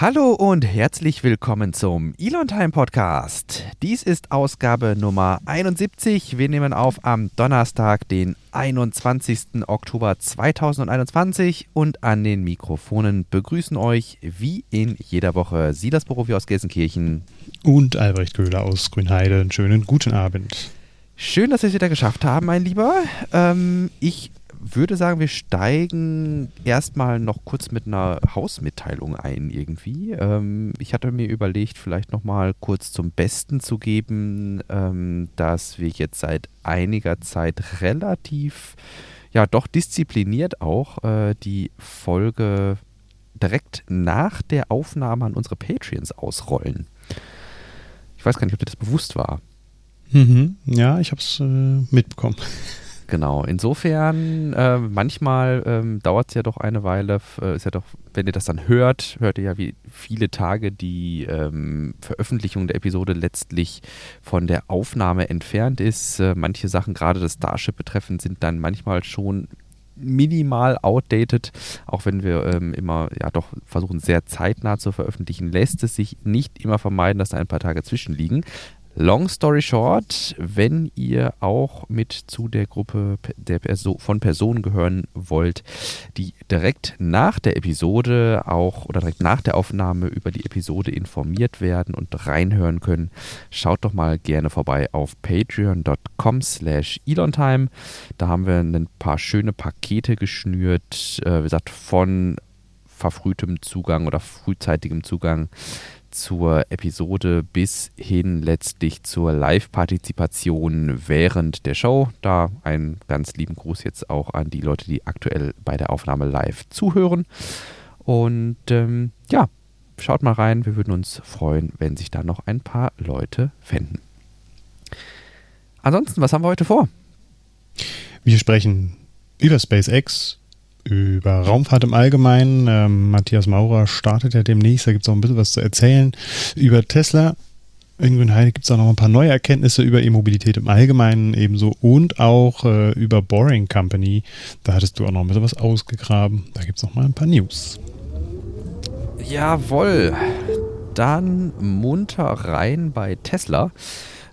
Hallo und herzlich willkommen zum Elon Time Podcast. Dies ist Ausgabe Nummer 71. Wir nehmen auf am Donnerstag, den 21. Oktober 2021 und an den Mikrofonen begrüßen euch wie in jeder Woche Silas Borowi aus Gelsenkirchen und Albrecht Köhler aus Grünheide. Einen schönen guten Abend. Schön, dass wir es wieder geschafft haben, mein Lieber. Ähm, ich würde sagen, wir steigen erstmal noch kurz mit einer Hausmitteilung ein irgendwie. Ähm, ich hatte mir überlegt, vielleicht nochmal kurz zum Besten zu geben, ähm, dass wir jetzt seit einiger Zeit relativ, ja doch diszipliniert auch äh, die Folge direkt nach der Aufnahme an unsere Patreons ausrollen. Ich weiß gar nicht, ob dir das bewusst war. Mhm. Ja, ich habe es äh, mitbekommen. Genau, insofern, äh, manchmal ähm, dauert es ja doch eine Weile, äh, ist ja doch, wenn ihr das dann hört, hört ihr ja, wie viele Tage die ähm, Veröffentlichung der Episode letztlich von der Aufnahme entfernt ist. Äh, manche Sachen, gerade das Starship betreffend, sind dann manchmal schon minimal outdated, auch wenn wir ähm, immer ja doch versuchen sehr zeitnah zu veröffentlichen, lässt es sich nicht immer vermeiden, dass da ein paar Tage zwischenliegen. Long story short, wenn ihr auch mit zu der Gruppe der Perso von Personen gehören wollt, die direkt nach der Episode auch oder direkt nach der Aufnahme über die Episode informiert werden und reinhören können, schaut doch mal gerne vorbei auf patreon.com slash elontime. Da haben wir ein paar schöne Pakete geschnürt, äh, wie gesagt, von verfrühtem Zugang oder frühzeitigem Zugang zur Episode bis hin letztlich zur Live-Partizipation während der Show. Da einen ganz lieben Gruß jetzt auch an die Leute, die aktuell bei der Aufnahme live zuhören. Und ähm, ja, schaut mal rein. Wir würden uns freuen, wenn sich da noch ein paar Leute fänden. Ansonsten, was haben wir heute vor? Wir sprechen über SpaceX, über Raumfahrt im Allgemeinen. Ähm, Matthias Maurer startet ja demnächst, da gibt es auch ein bisschen was zu erzählen. Über Tesla in Grünheide gibt es auch noch ein paar neue Erkenntnisse über E-Mobilität im Allgemeinen ebenso und auch äh, über Boring Company. Da hattest du auch noch ein bisschen was ausgegraben. Da gibt es noch mal ein paar News. Jawohl. Dann munter rein bei Tesla.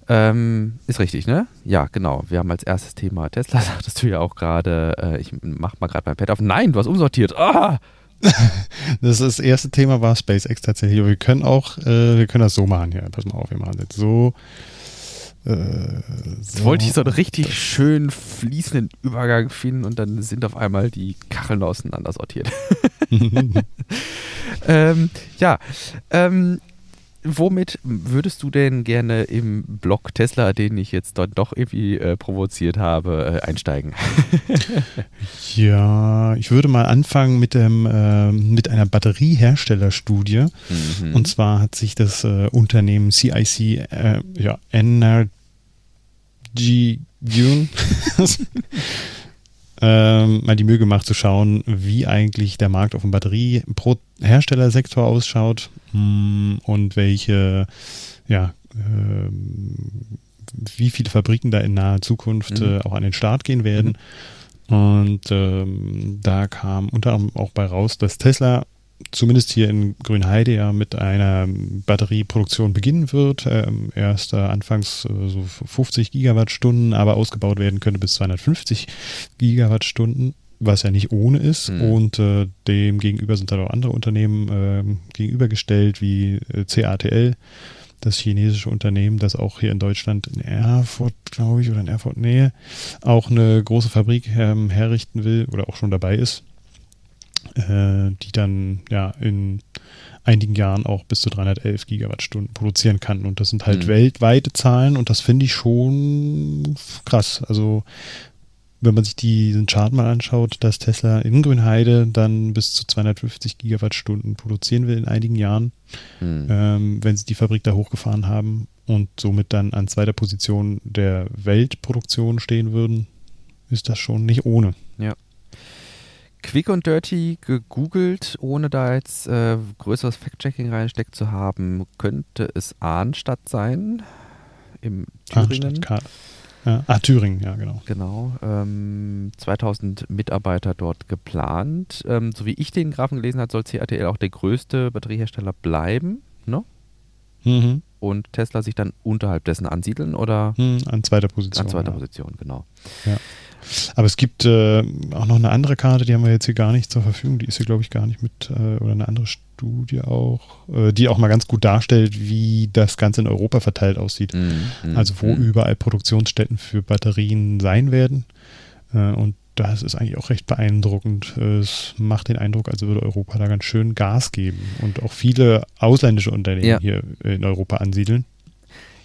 Ähm, ist richtig, ne? Ja, genau. Wir haben als erstes Thema Tesla, sagtest du ja auch gerade. Äh, ich mach mal gerade mein Pad auf. Nein, du hast umsortiert. Ah! das, das erste Thema war SpaceX tatsächlich. Aber wir können auch, äh, wir können das so machen hier. Pass mal auf, wir machen jetzt so. Äh, so. wollte ich so einen richtig schön fließenden Übergang finden und dann sind auf einmal die Kacheln auseinander sortiert. ähm, ja, ähm, womit würdest du denn gerne im Blog Tesla, den ich jetzt dort doch irgendwie äh, provoziert habe, äh, einsteigen? ja, ich würde mal anfangen mit, dem, äh, mit einer Batterieherstellerstudie. Mhm. Und zwar hat sich das äh, Unternehmen CIC äh, ja, Energy June ähm, mal die Mühe gemacht zu schauen, wie eigentlich der Markt auf dem Batterieherstellersektor ausschaut mh, hm, und welche, ja, äh, wie viele Fabriken da in naher Zukunft mhm. äh, auch an den Start gehen werden. Mhm. Und ähm, da kam unter anderem auch bei raus, dass Tesla zumindest hier in Grünheide ja mit einer Batterieproduktion beginnen wird. Ähm, erst äh, anfangs äh, so 50 Gigawattstunden, aber ausgebaut werden könnte bis 250 Gigawattstunden, was ja nicht ohne ist. Mhm. Und äh, dem gegenüber sind dann auch andere Unternehmen ähm, gegenübergestellt, wie äh, CATL, das chinesische Unternehmen, das auch hier in Deutschland in Erfurt, glaube ich, oder in Erfurt Nähe auch eine große Fabrik ähm, herrichten will oder auch schon dabei ist äh, die dann ja in einigen Jahren auch bis zu 311 Gigawattstunden produzieren kann. Und das sind halt mhm. weltweite Zahlen und das finde ich schon krass. Also wenn man sich diesen Chart mal anschaut, dass Tesla in Grünheide dann bis zu 250 Gigawattstunden produzieren will in einigen Jahren, mhm. ähm, wenn sie die Fabrik da hochgefahren haben und somit dann an zweiter Position der Weltproduktion stehen würden, ist das schon nicht ohne. Ja quick und dirty gegoogelt, ohne da jetzt äh, größeres Fact-Checking reinsteckt zu haben, könnte es Arnstadt sein. Im Thüringen. Arnstadt, Ja. Ah, Thüringen, ja, genau. Genau. Ähm, 2000 Mitarbeiter dort geplant. Ähm, so wie ich den Graphen gelesen habe, soll CATL auch der größte Batteriehersteller bleiben. Ne? Mhm. Und Tesla sich dann unterhalb dessen ansiedeln oder? Mhm, an zweiter Position. An zweiter ja. Position, genau. Ja. Aber es gibt äh, auch noch eine andere Karte, die haben wir jetzt hier gar nicht zur Verfügung. Die ist hier, glaube ich, gar nicht mit, äh, oder eine andere Studie auch, äh, die auch mal ganz gut darstellt, wie das Ganze in Europa verteilt aussieht. Mhm, Also wo mhm. überall Produktionsstätten für Batterien sein werden. Äh, und das ist eigentlich auch recht beeindruckend. Es macht den Eindruck, als würde Europa da ganz schön Gas geben und auch viele ausländische Unternehmen Ja. hier in Europa ansiedeln.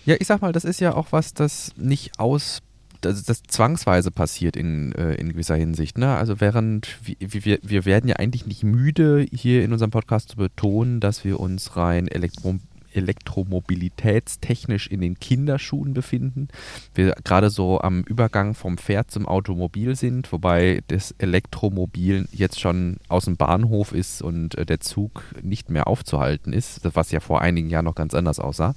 Ja, ich sag mal, das ist ja auch was, das nicht aus, das, das zwangsweise passiert in, äh, in gewisser Hinsicht. Ne? Also während wir, wir, wir werden ja eigentlich nicht müde, hier in unserem Podcast zu betonen, dass wir uns rein elektro elektromobilitätstechnisch in den Kinderschuhen befinden. Wir gerade so am Übergang vom Pferd zum Automobil sind, wobei das Elektromobil jetzt schon aus dem Bahnhof ist und äh, der Zug nicht mehr aufzuhalten ist, was ja vor einigen Jahren noch ganz anders aussah.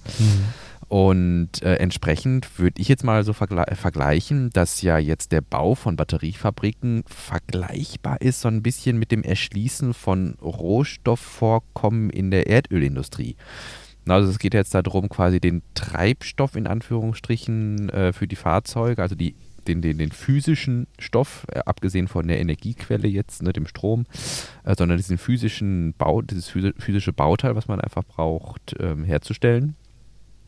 Und äh, entsprechend würde ich jetzt mal so vergle vergleichen, dass ja jetzt der Bau von Batteriefabriken vergleichbar ist, so ein bisschen mit dem Erschließen von Rohstoffvorkommen in der Erdölindustrie. Also es geht jetzt darum, quasi den Treibstoff in Anführungsstrichen äh, für die Fahrzeuge, also die, den, den, den physischen Stoff, äh, abgesehen von der Energiequelle jetzt, ne, dem Strom, äh, sondern diesen physischen Bau, dieses physi- physische Bauteil, was man einfach braucht, ähm, herzustellen.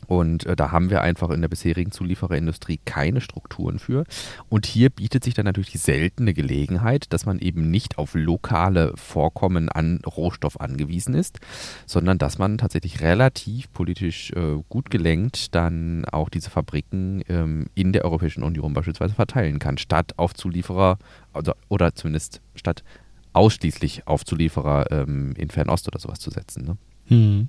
Und äh, da haben wir einfach in der bisherigen Zuliefererindustrie keine Strukturen für. Und hier bietet sich dann natürlich die seltene Gelegenheit, dass man eben nicht auf lokale Vorkommen an Rohstoff angewiesen ist, sondern dass man tatsächlich relativ politisch äh, gut gelenkt dann auch diese Fabriken ähm, in der Europäischen Union beispielsweise verteilen kann, statt auf Zulieferer oder, oder zumindest statt ausschließlich auf Zulieferer ähm, in Fernost oder sowas zu setzen. Ne? Hm.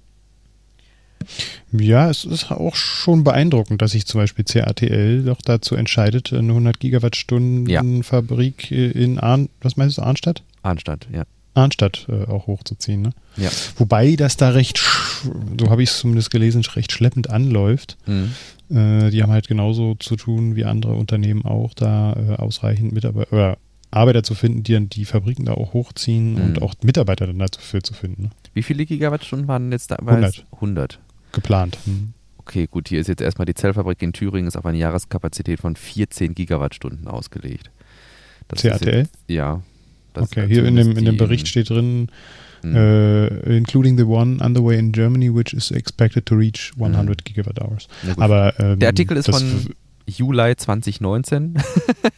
Ja, es ist auch schon beeindruckend, dass sich zum Beispiel CATL doch dazu entscheidet, eine 100 Gigawattstunden Ja. Fabrik in Arn, was meinst du, Arnstadt? Arnstadt, ja. Arnstadt äh, auch hochzuziehen. Ne? Ja. Wobei das da recht, so habe ich es zumindest gelesen, recht schleppend anläuft. Mhm. Äh, die haben halt genauso zu tun wie andere Unternehmen auch, da äh, ausreichend Mitarbeiter oder Arbeiter zu finden, die dann die Fabriken da auch hochziehen Mhm. und auch Mitarbeiter dann dafür zu finden. Ne? Wie viele Gigawattstunden waren jetzt da? 100. 100. Geplant. Hm. Okay, gut, hier ist jetzt erstmal die Zellfabrik in Thüringen, ist auf eine Jahreskapazität von 14 Gigawattstunden ausgelegt. Das ist CATL? Jetzt, ja. Das Okay, ist hier in dem, in dem Bericht steht drin, Mhm. äh, including the one underway in Germany, which is expected to reach 100 Mhm. gigawatt hours. Aber ähm, Der Artikel ist von Juli 2019.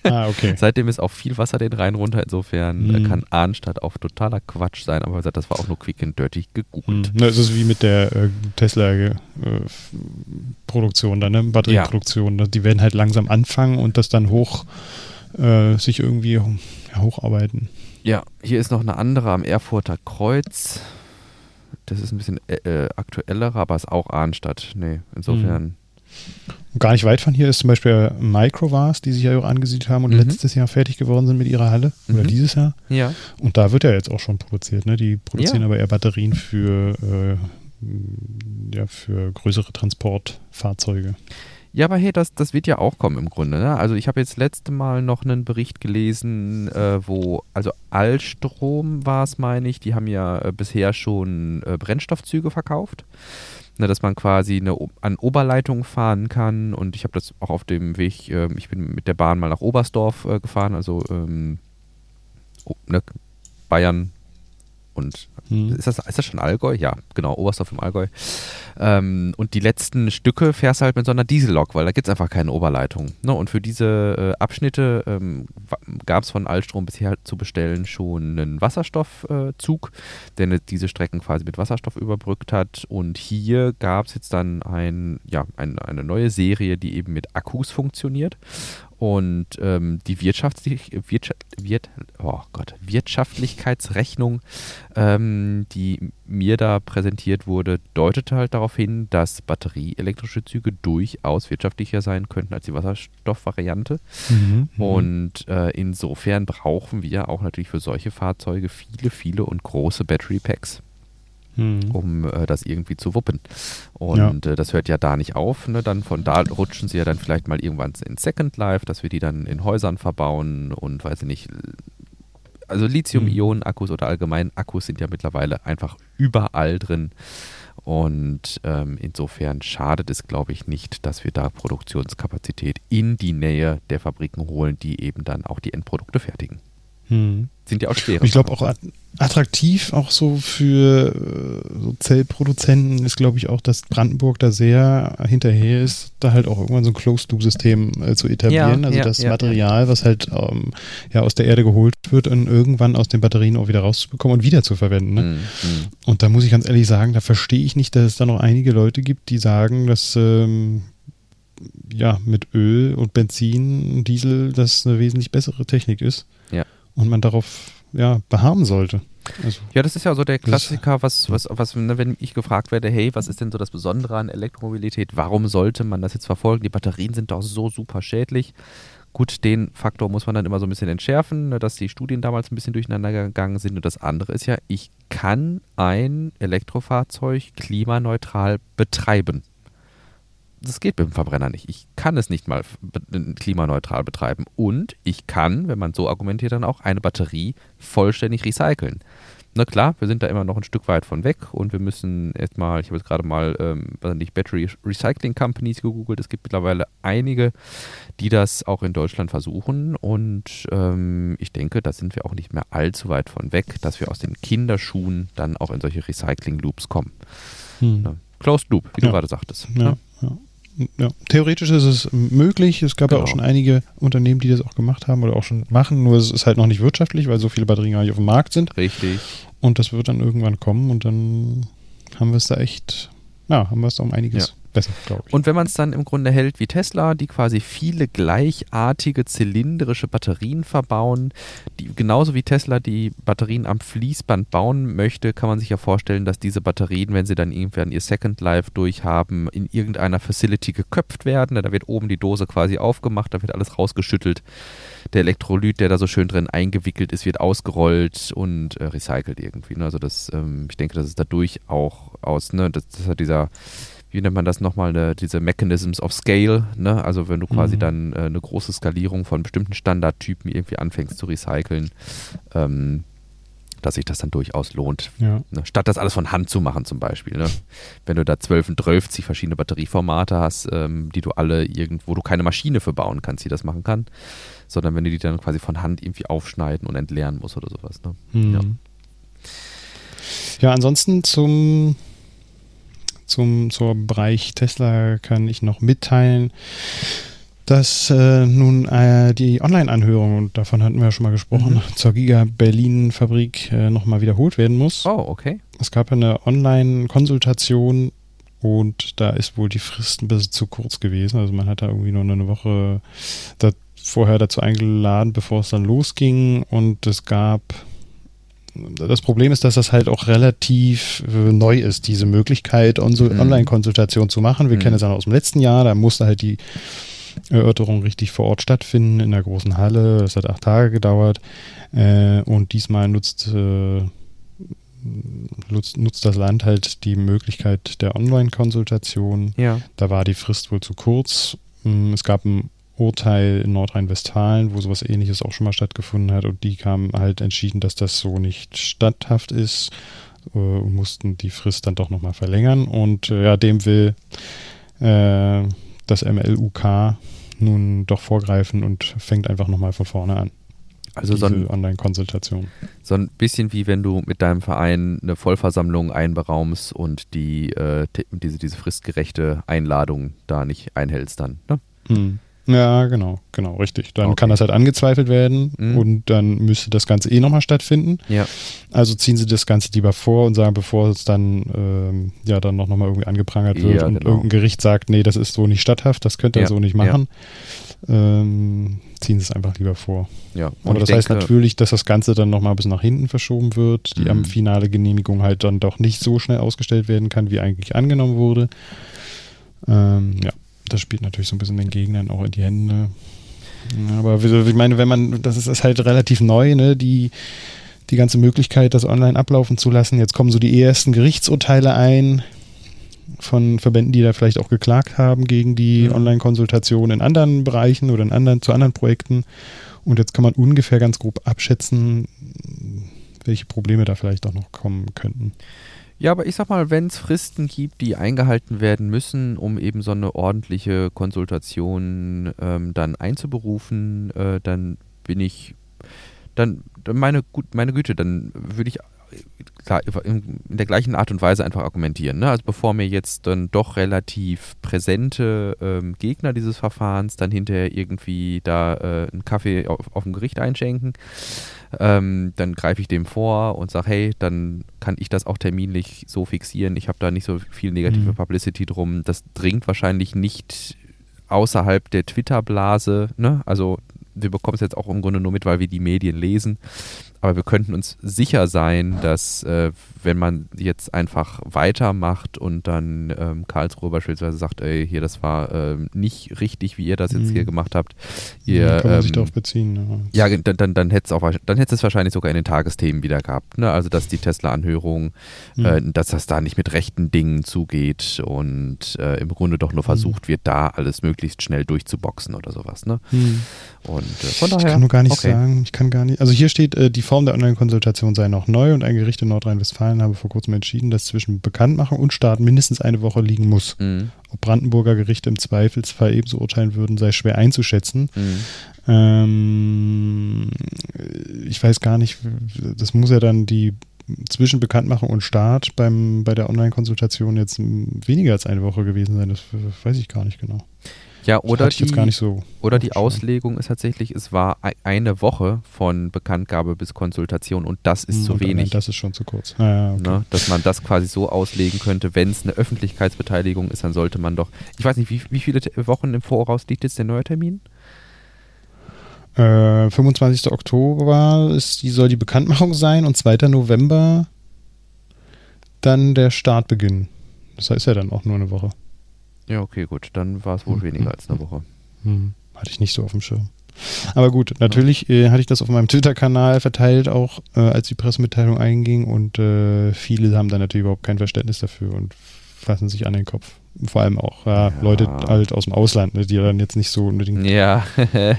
Ah, okay. Seitdem ist auch viel Wasser den Rhein runter. Insofern äh, Mhm. kann Arnstadt auch totaler Quatsch sein. Aber wie gesagt, das war auch nur quick and dirty gegoogelt. Na, es ist wie mit der äh, Tesla-Produktion, dann, ne? Batterieproduktion. Die werden halt langsam anfangen und das dann hoch äh, sich irgendwie ja, hocharbeiten. Ja, hier ist noch eine andere am Erfurter Kreuz. Das ist ein bisschen äh, äh, aktuellerer, aber ist auch Arnstadt. Nee, insofern. Und gar nicht weit von hier ist zum Beispiel Microvars, die sich ja auch angesiedelt haben und Mhm. letztes Jahr fertig geworden sind mit ihrer Halle. Oder Mhm. dieses Jahr. Ja. Und da wird ja jetzt auch schon produziert. Ne? Die produzieren Ja. aber eher Batterien für, äh, ja, für größere Transportfahrzeuge. Ja, aber hey, das, das wird ja auch kommen im Grunde. Ne? Also ich habe jetzt letzte Mal noch einen Bericht gelesen, äh, wo, also Alstrom war es, meine ich, die haben ja äh, bisher schon äh, Brennstoffzüge verkauft. Ne, dass man quasi eine, an Oberleitung fahren kann. Und ich habe das auch auf dem Weg, ähm, ich bin mit der Bahn mal nach Oberstdorf äh, gefahren, also ähm, oh, ne, Bayern und Hm. ist das, ist das schon Allgäu? Ja, genau, Oberstdorf im Allgäu. Ähm, und die letzten Stücke fährst du halt mit so einer Diesellok, weil da gibt es einfach keine Oberleitung. Ne? Und für diese äh, Abschnitte ähm, gab es von Alstrom bisher zu bestellen schon einen Wasserstoffzug, der ne, diese Strecken quasi mit Wasserstoff überbrückt hat. Und hier gab es jetzt dann ein, ja, ein, eine neue Serie, die eben mit Akkus funktioniert. Und ähm, die Wirtschaftlich Wirtschaft Wirt oh Gott, Wirtschaftlichkeitsrechnung, ähm, die mir da präsentiert wurde, deutete halt darauf hin, dass batterieelektrische Züge durchaus wirtschaftlicher sein könnten als die Wasserstoffvariante. Mhm. Und äh, insofern brauchen wir auch natürlich für solche Fahrzeuge viele, viele und große Battery Packs. Mhm. um äh, das irgendwie zu wuppen. Und ja. äh, das hört ja da nicht auf. Ne? Dann von da rutschen sie ja dann vielleicht mal irgendwann in Second Life, dass wir die dann in Häusern verbauen und weiß ich nicht. Also Lithium-Ionen-Akkus oder allgemein Akkus sind ja mittlerweile einfach überall drin. Und ähm, insofern schadet es, glaube ich, nicht, dass wir da Produktionskapazität in die Nähe der Fabriken holen, die eben dann auch die Endprodukte fertigen. Hm. Sind ja auch schwere. Ich glaube auch attraktiv auch so für äh, so Zellproduzenten ist, glaube ich, auch, dass Brandenburg da sehr hinterher ist, da halt auch irgendwann so ein Closed-Loop-System äh, zu etablieren. Ja, also ja, das ja, Material, was halt ähm, ja aus der Erde geholt wird und irgendwann aus den Batterien auch wieder rauszubekommen und wieder zu verwenden. Ne? Mhm. Und da muss ich ganz ehrlich sagen, da verstehe ich nicht, dass es da noch einige Leute gibt, die sagen, dass ähm, ja mit Öl und Benzin und Diesel das eine wesentlich bessere Technik ist. Ja und man darauf ja, beharren sollte. Also, ja, das ist ja so der Klassiker, was, was, was ne, wenn ich gefragt werde, hey, was ist denn so das Besondere an Elektromobilität? Warum sollte man das jetzt verfolgen? Die Batterien sind doch so super schädlich. Gut, den Faktor muss man dann immer so ein bisschen entschärfen, ne, dass die Studien damals ein bisschen durcheinander gegangen sind. Und das andere ist ja, ich kann ein Elektrofahrzeug klimaneutral betreiben das geht mit dem Verbrenner nicht. Ich kann es nicht mal klimaneutral betreiben. Und ich kann, wenn man so argumentiert, dann auch eine Batterie vollständig recyceln. Na klar, wir sind da immer noch ein Stück weit von weg und wir müssen erstmal, ich habe jetzt gerade mal, ähm, was nicht, Battery Recycling Companies gegoogelt. Es gibt mittlerweile einige, die das auch in Deutschland versuchen und ähm, ich denke, da sind wir auch nicht mehr allzu weit von weg, dass wir aus den Kinderschuhen dann auch in solche Recycling Loops kommen. Hm. Closed Loop, wie ja. du gerade sagtest. Ja, ja. Ja, theoretisch ist es möglich. Es gab genau. ja auch genau. schon einige Unternehmen, die das auch gemacht haben oder auch schon machen. Nur es ist halt noch nicht wirtschaftlich, weil so viele Batterien gar nicht auf dem Markt sind. Richtig. Und das wird dann irgendwann kommen und dann haben wir es da echt, ja, haben wir es da um einiges ja besser, glaube ich. Und wenn man es dann im Grunde hält wie Tesla, die quasi viele gleichartige zylindrische Batterien verbauen, die genauso wie Tesla die Batterien am Fließband bauen möchte, kann man sich ja vorstellen, dass diese Batterien, wenn sie dann irgendwann ihr Second Life durchhaben, in irgendeiner Facility geköpft werden. Da wird oben die Dose quasi aufgemacht, da wird alles rausgeschüttelt. Der Elektrolyt, der da so schön drin eingewickelt ist, wird ausgerollt und äh, recycelt irgendwie. Ne? Also das, ähm, ich denke, das ist dadurch auch aus, ne, das, das hat dieser wie nennt man das nochmal, ne, diese Mechanisms of Scale, ne? Also wenn du quasi mhm. dann äh, eine große Skalierung von bestimmten Standardtypen irgendwie anfängst zu recyceln, ähm, dass sich das dann durchaus lohnt. Ja. Ne? Statt das alles von Hand zu machen zum Beispiel. Ne? Wenn du da 12 und 12 verschiedene Batterieformate hast, ähm, die du alle irgendwo, du keine Maschine für bauen kannst, die das machen kann, sondern wenn du die dann quasi von Hand irgendwie aufschneiden und entleeren musst oder sowas. Ne? Mhm. Ja. ja, ansonsten zum zum zum Bereich Tesla kann ich noch mitteilen, dass äh, nun äh, die Online-Anhörung, und davon hatten wir ja schon mal gesprochen, mhm. zur Giga Berlin-Fabrik äh, nochmal wiederholt werden muss. Oh, okay. Es gab eine Online-Konsultation und da ist wohl die Frist ein bisschen zu kurz gewesen. Also man hat da irgendwie nur eine Woche da vorher dazu eingeladen, bevor es dann losging und es gab das Problem ist, dass das halt auch relativ äh, neu ist, diese Möglichkeit, mhm. Online-Konsultation zu machen. Wir mhm. kennen es ja aus dem letzten Jahr, da musste halt die Erörterung richtig vor Ort stattfinden, in der großen Halle. Das hat acht Tage gedauert. Äh, und diesmal nutzt, äh, nutzt, nutzt, das Land halt die Möglichkeit der Online-Konsultation. Ja. Da war die Frist wohl zu kurz. Mm, es gab ein Urteil in Nordrhein-Westfalen, wo sowas ähnliches auch schon mal stattgefunden hat und die haben halt entschieden, dass das so nicht statthaft ist äh, und mussten die Frist dann doch nochmal verlängern und äh, ja, dem will äh, das MLUK nun doch vorgreifen und fängt einfach nochmal von vorne an. Also so ein Online-Konsultation. So ein bisschen wie wenn du mit deinem Verein eine Vollversammlung einberaumst und die äh, diese, diese fristgerechte Einladung da nicht einhältst dann. Ne? Hm. Ja, genau, genau, richtig. Dann okay. kann das halt angezweifelt werden mhm. und dann müsste das Ganze eh nochmal stattfinden. Ja. Also ziehen sie das Ganze lieber vor und sagen, bevor es dann ähm, ja dann noch mal irgendwie angeprangert wird ja, und genau. irgendein Gericht sagt, nee, das ist so nicht statthaft, das könnt ihr ja. so nicht machen, ähm, ziehen sie es einfach lieber vor. Ja. Aber das denke, heißt natürlich, dass das Ganze dann nochmal bis nach hinten verschoben wird, die mhm. am finale Genehmigung halt dann doch nicht so schnell ausgestellt werden kann, wie eigentlich angenommen wurde. Ähm, ja das spielt natürlich so ein bisschen den Gegnern auch in die Hände. Aber ich meine, wenn man, das ist, ist halt relativ neu, ne? Die, die ganze Möglichkeit, das online ablaufen zu lassen. Jetzt kommen so die ersten Gerichtsurteile ein von Verbänden, die da vielleicht auch geklagt haben gegen die Mhm. Online-Konsultation in anderen Bereichen oder in anderen, zu anderen Projekten. Und jetzt kann man ungefähr ganz grob abschätzen, welche Probleme da vielleicht auch noch kommen könnten. Ja, aber ich sag mal, wenn es Fristen gibt, die eingehalten werden müssen, um eben so eine ordentliche Konsultation ähm, dann einzuberufen, äh, dann bin ich, dann, meine, meine Güte, dann würde ich äh, in der gleichen Art und Weise einfach argumentieren. Ne? Also bevor mir jetzt dann doch relativ präsente ähm, Gegner dieses Verfahrens dann hinterher irgendwie da äh, einen Kaffee auf, auf dem Gericht einschenken, ähm, dann greife ich dem vor und sage, hey, dann kann ich das auch terminlich so fixieren. Ich habe da nicht so viel negative Mhm. Publicity drum. Das dringt wahrscheinlich nicht außerhalb der Twitter-Blase. Ne? Also wir bekommen es jetzt auch im Grunde nur mit, weil wir die Medien lesen. Aber wir könnten uns sicher sein, dass äh, wenn man jetzt einfach weitermacht und dann ähm, Karlsruhe beispielsweise sagt, ey, hier, das war ähm, nicht richtig, wie ihr das jetzt Mhm. hier gemacht habt. Ihr, Dann kann man sich ähm, darauf beziehen. ja, ge- dann, dann, dann hätte es auch wahrsch- dann hätte es wahrscheinlich sogar in den Tagesthemen wieder gehabt. Ne? Also dass die Tesla-Anhörung, Mhm. äh, dass das da nicht mit rechten Dingen zugeht und äh, im Grunde doch nur versucht wird, da alles möglichst schnell durchzuboxen oder sowas. Ne? Hm. Und äh, von Ich daher. kann nur gar nicht okay. sagen, ich kann gar nicht. Also hier steht, äh, die Form der Online-Konsultation sei noch neu und ein Gericht in Nordrhein-Westfalen habe vor kurzem entschieden, dass zwischen Bekanntmachung und Start mindestens eine Woche liegen muss. Mhm. Ob Brandenburger Gerichte im Zweifelsfall ebenso urteilen würden, sei schwer einzuschätzen. Mhm. Ähm, ich weiß gar nicht, das muss ja dann die zwischen Bekanntmachung und Start beim, bei der Online-Konsultation jetzt weniger als eine Woche gewesen sein. Das weiß ich gar nicht genau. Ja, oder die, so. oder die. Auslegung ist tatsächlich, es war ei- eine Woche von Bekanntgabe bis Konsultation und das ist Hm, zu wenig. Das ist schon zu kurz. Ah, ja, okay. Ne, dass man das quasi so auslegen könnte, wenn es eine Öffentlichkeitsbeteiligung ist, dann sollte man doch, ich weiß nicht, wie, wie viele Wochen im Voraus liegt jetzt der neue Termin? Äh, 25. Oktober ist die, soll die Bekanntmachung sein und 2. November dann der Startbeginn. Das heißt ja dann auch nur eine Woche. Ja, okay, gut, dann war es wohl Mhm. weniger als eine Woche. Hm, hatte ich nicht so auf dem Schirm. Aber gut, natürlich äh, hatte ich das auf meinem Twitter-Kanal verteilt, auch äh, als die Pressemitteilung einging und äh, viele haben dann natürlich überhaupt kein Verständnis dafür und fassen sich an den Kopf. Vor allem auch ja. Leute halt aus dem Ausland, ne, die dann jetzt nicht so unbedingt Ja,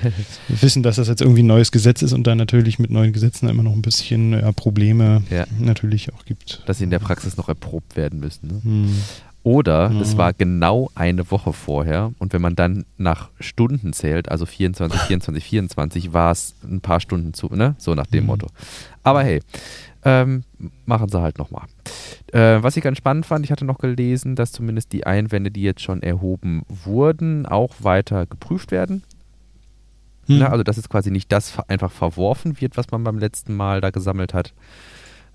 wissen, dass das jetzt irgendwie ein neues Gesetz ist und dann natürlich mit neuen Gesetzen immer noch ein bisschen Probleme Ja. natürlich auch gibt. dass sie in der Praxis noch erprobt werden müssen. Ne? Hm. Oder es Ja. war genau eine Woche vorher und wenn man dann nach Stunden zählt, also 24, 24, 24, war es ein paar Stunden zu, ne? So nach dem Mhm. Motto. Aber hey, ähm, machen sie halt nochmal. Äh, was ich ganz spannend fand, ich hatte noch gelesen, dass zumindest die Einwände, die jetzt schon erhoben wurden, auch weiter geprüft werden. Hm. Ne? Also dass jetzt quasi nicht das einfach verworfen wird, was man beim letzten Mal da gesammelt hat,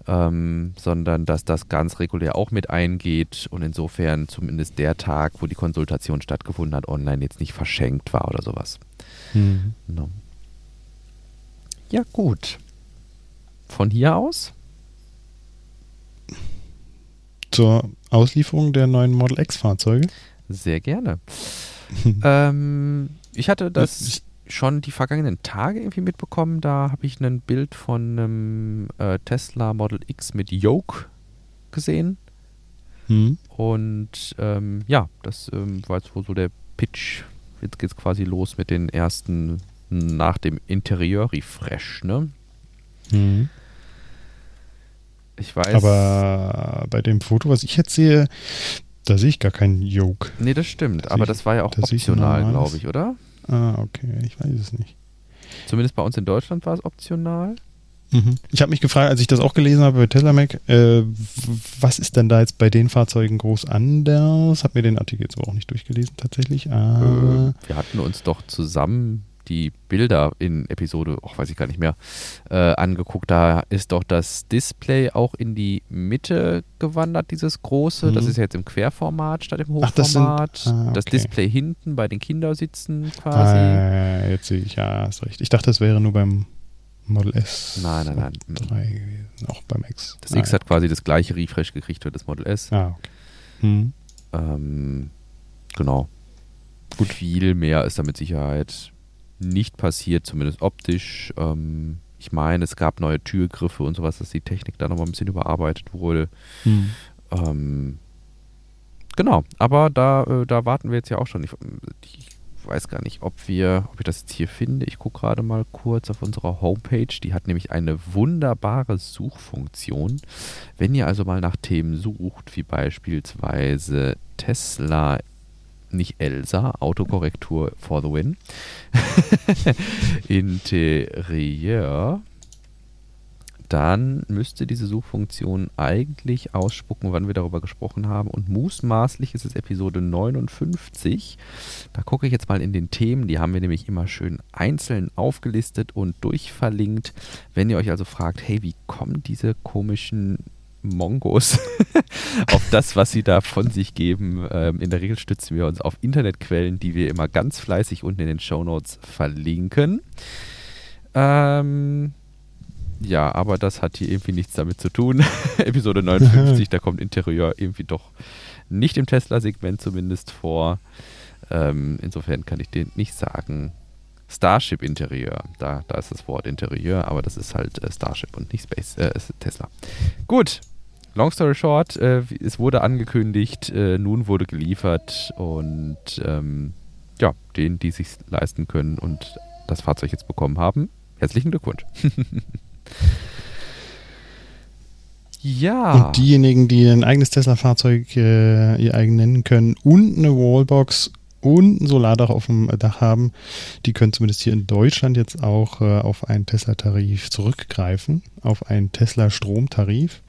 ähm, sondern dass das ganz regulär auch mit eingeht und insofern zumindest der Tag, wo die Konsultation stattgefunden hat, online jetzt nicht verschenkt war oder sowas. Hm. Ne? Ja, gut. Von hier aus? Zur Auslieferung der neuen Model X-Fahrzeuge. Sehr gerne. ähm, ich hatte das Ich- schon die vergangenen Tage irgendwie mitbekommen. Da habe ich ein Bild von einem äh, Tesla Model X mit Yoke gesehen. Hm. Und ähm, ja, das ähm, war jetzt wohl so der Pitch. Jetzt geht es quasi los mit den ersten nach dem Interieur-Refresh, ne? Hm. Ich weiß. Aber bei dem Foto, was ich jetzt sehe, da sehe ich gar keinen Yoke. Nee, das stimmt. Da aber sehe das war ja auch ich optional, glaube ich, oder? Ah, okay, ich weiß es nicht. Zumindest bei uns in Deutschland war es optional. Mhm. Ich habe mich gefragt, als ich das auch gelesen habe bei Tesla Mac, äh, was ist denn da jetzt bei den Fahrzeugen groß anders? Hab mir den Artikel jetzt aber auch nicht durchgelesen tatsächlich. Ah, Äh, wir hatten uns doch zusammen die Bilder in Episode, auch weiß ich gar nicht mehr, äh, angeguckt. Da ist doch das Display auch in die Mitte gewandert, dieses große. Das Mhm. ist ja jetzt im Querformat statt im Ach, das sind- Hochformat. ah, Das okay. Display hinten bei den Kindersitzen quasi. ah, jetzt sehe ich, ja, hast recht. Ich dachte, das wäre nur beim Model S. Nein, nein, nein. 3 gewesen, auch beim X. Das ah, X hat quasi das gleiche Refresh gekriegt für das Model S. Ah, okay. Hm. Ähm, genau. Gut, viel mehr ist da mit Sicherheit nicht passiert, zumindest optisch. Ähm, ich meine, es gab neue Türgriffe und sowas, dass die Technik da nochmal ein bisschen überarbeitet wurde. Hm. Ähm, genau, aber da, äh, da warten wir jetzt ja auch schon. Ich, ich, weiß gar nicht, ob wir, ob ich das jetzt hier finde. Ich gucke gerade mal kurz auf unserer Homepage. Die hat nämlich eine wunderbare Suchfunktion. Wenn ihr also mal nach Themen sucht, wie beispielsweise Tesla nicht Elsa, Autokorrektur for the win. Interieur. Dann müsste diese Suchfunktion eigentlich ausspucken, wann wir darüber gesprochen haben. Und mutmaßlich ist es Episode 59. Da gucke ich jetzt mal in den Themen. Die haben wir nämlich immer schön einzeln aufgelistet und durchverlinkt. Wenn ihr euch also fragt, hey, wie kommen diese komischen Mongos auf das, was sie da von sich geben. Ähm, in der Regel stützen wir uns auf Internetquellen, die wir immer ganz fleißig unten in den Show Notes verlinken. Ähm, ja, aber das hat hier irgendwie nichts damit zu tun. Episode 59, da kommt Interieur irgendwie doch nicht im Tesla-Segment zumindest vor. Ähm, insofern kann ich dir nicht sagen. Starship Interieur, da, da ist das Wort Interieur, aber das ist halt äh, Starship und nicht Space, äh, Tesla. Gut, long story short, äh, es wurde angekündigt, äh, nun wurde geliefert und ähm, ja, denen, die sich leisten können und das Fahrzeug jetzt bekommen haben, herzlichen Glückwunsch. ja. Und diejenigen, die ein eigenes Tesla-Fahrzeug äh, ihr eigen nennen können und eine Wallbox und ein Solardach auf dem Dach haben, die können zumindest hier in Deutschland jetzt auch äh, auf einen Tesla-Tarif zurückgreifen, auf einen Tesla-Stromtarif.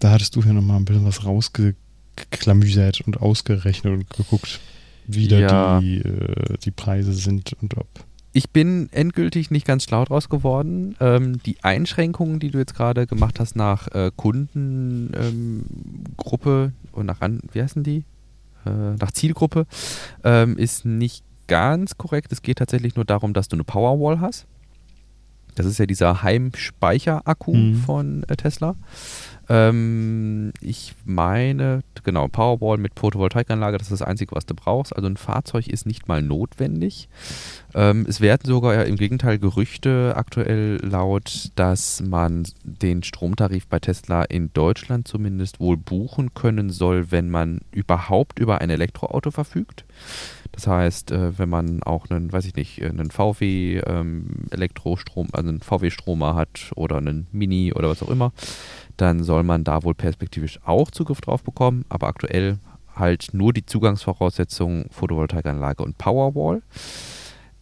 Da hattest du hier nochmal ein bisschen was rausgeklamüsert und ausgerechnet und geguckt, wie da ja. die, äh, die Preise sind und ob. Ich bin endgültig nicht ganz schlau draus geworden. Ähm, die Einschränkungen, die du jetzt gerade gemacht hast nach äh, Kundengruppe ähm, und nach, wie heißen die? Äh, nach Zielgruppe, ähm, ist nicht ganz korrekt. Es geht tatsächlich nur darum, dass du eine Powerwall hast. Das ist ja dieser Heimspeicher-Akku mhm. von äh, Tesla. Ähm, ich meine, genau, Powerwall mit Photovoltaikanlage, das ist das Einzige, was du brauchst. Also ein Fahrzeug ist nicht mal notwendig. Ähm, es werden sogar ja im Gegenteil Gerüchte aktuell laut, dass man den Stromtarif bei Tesla in Deutschland zumindest wohl buchen können soll, wenn man überhaupt über ein Elektroauto verfügt. Das heißt, äh, wenn man auch einen, weiß ich nicht, einen VW ähm, Elektrostrom, also einen VW Stromer hat oder einen Mini oder was auch immer, dann soll man da wohl perspektivisch auch Zugriff drauf bekommen, aber aktuell halt nur die Zugangsvoraussetzungen Photovoltaikanlage und Powerwall.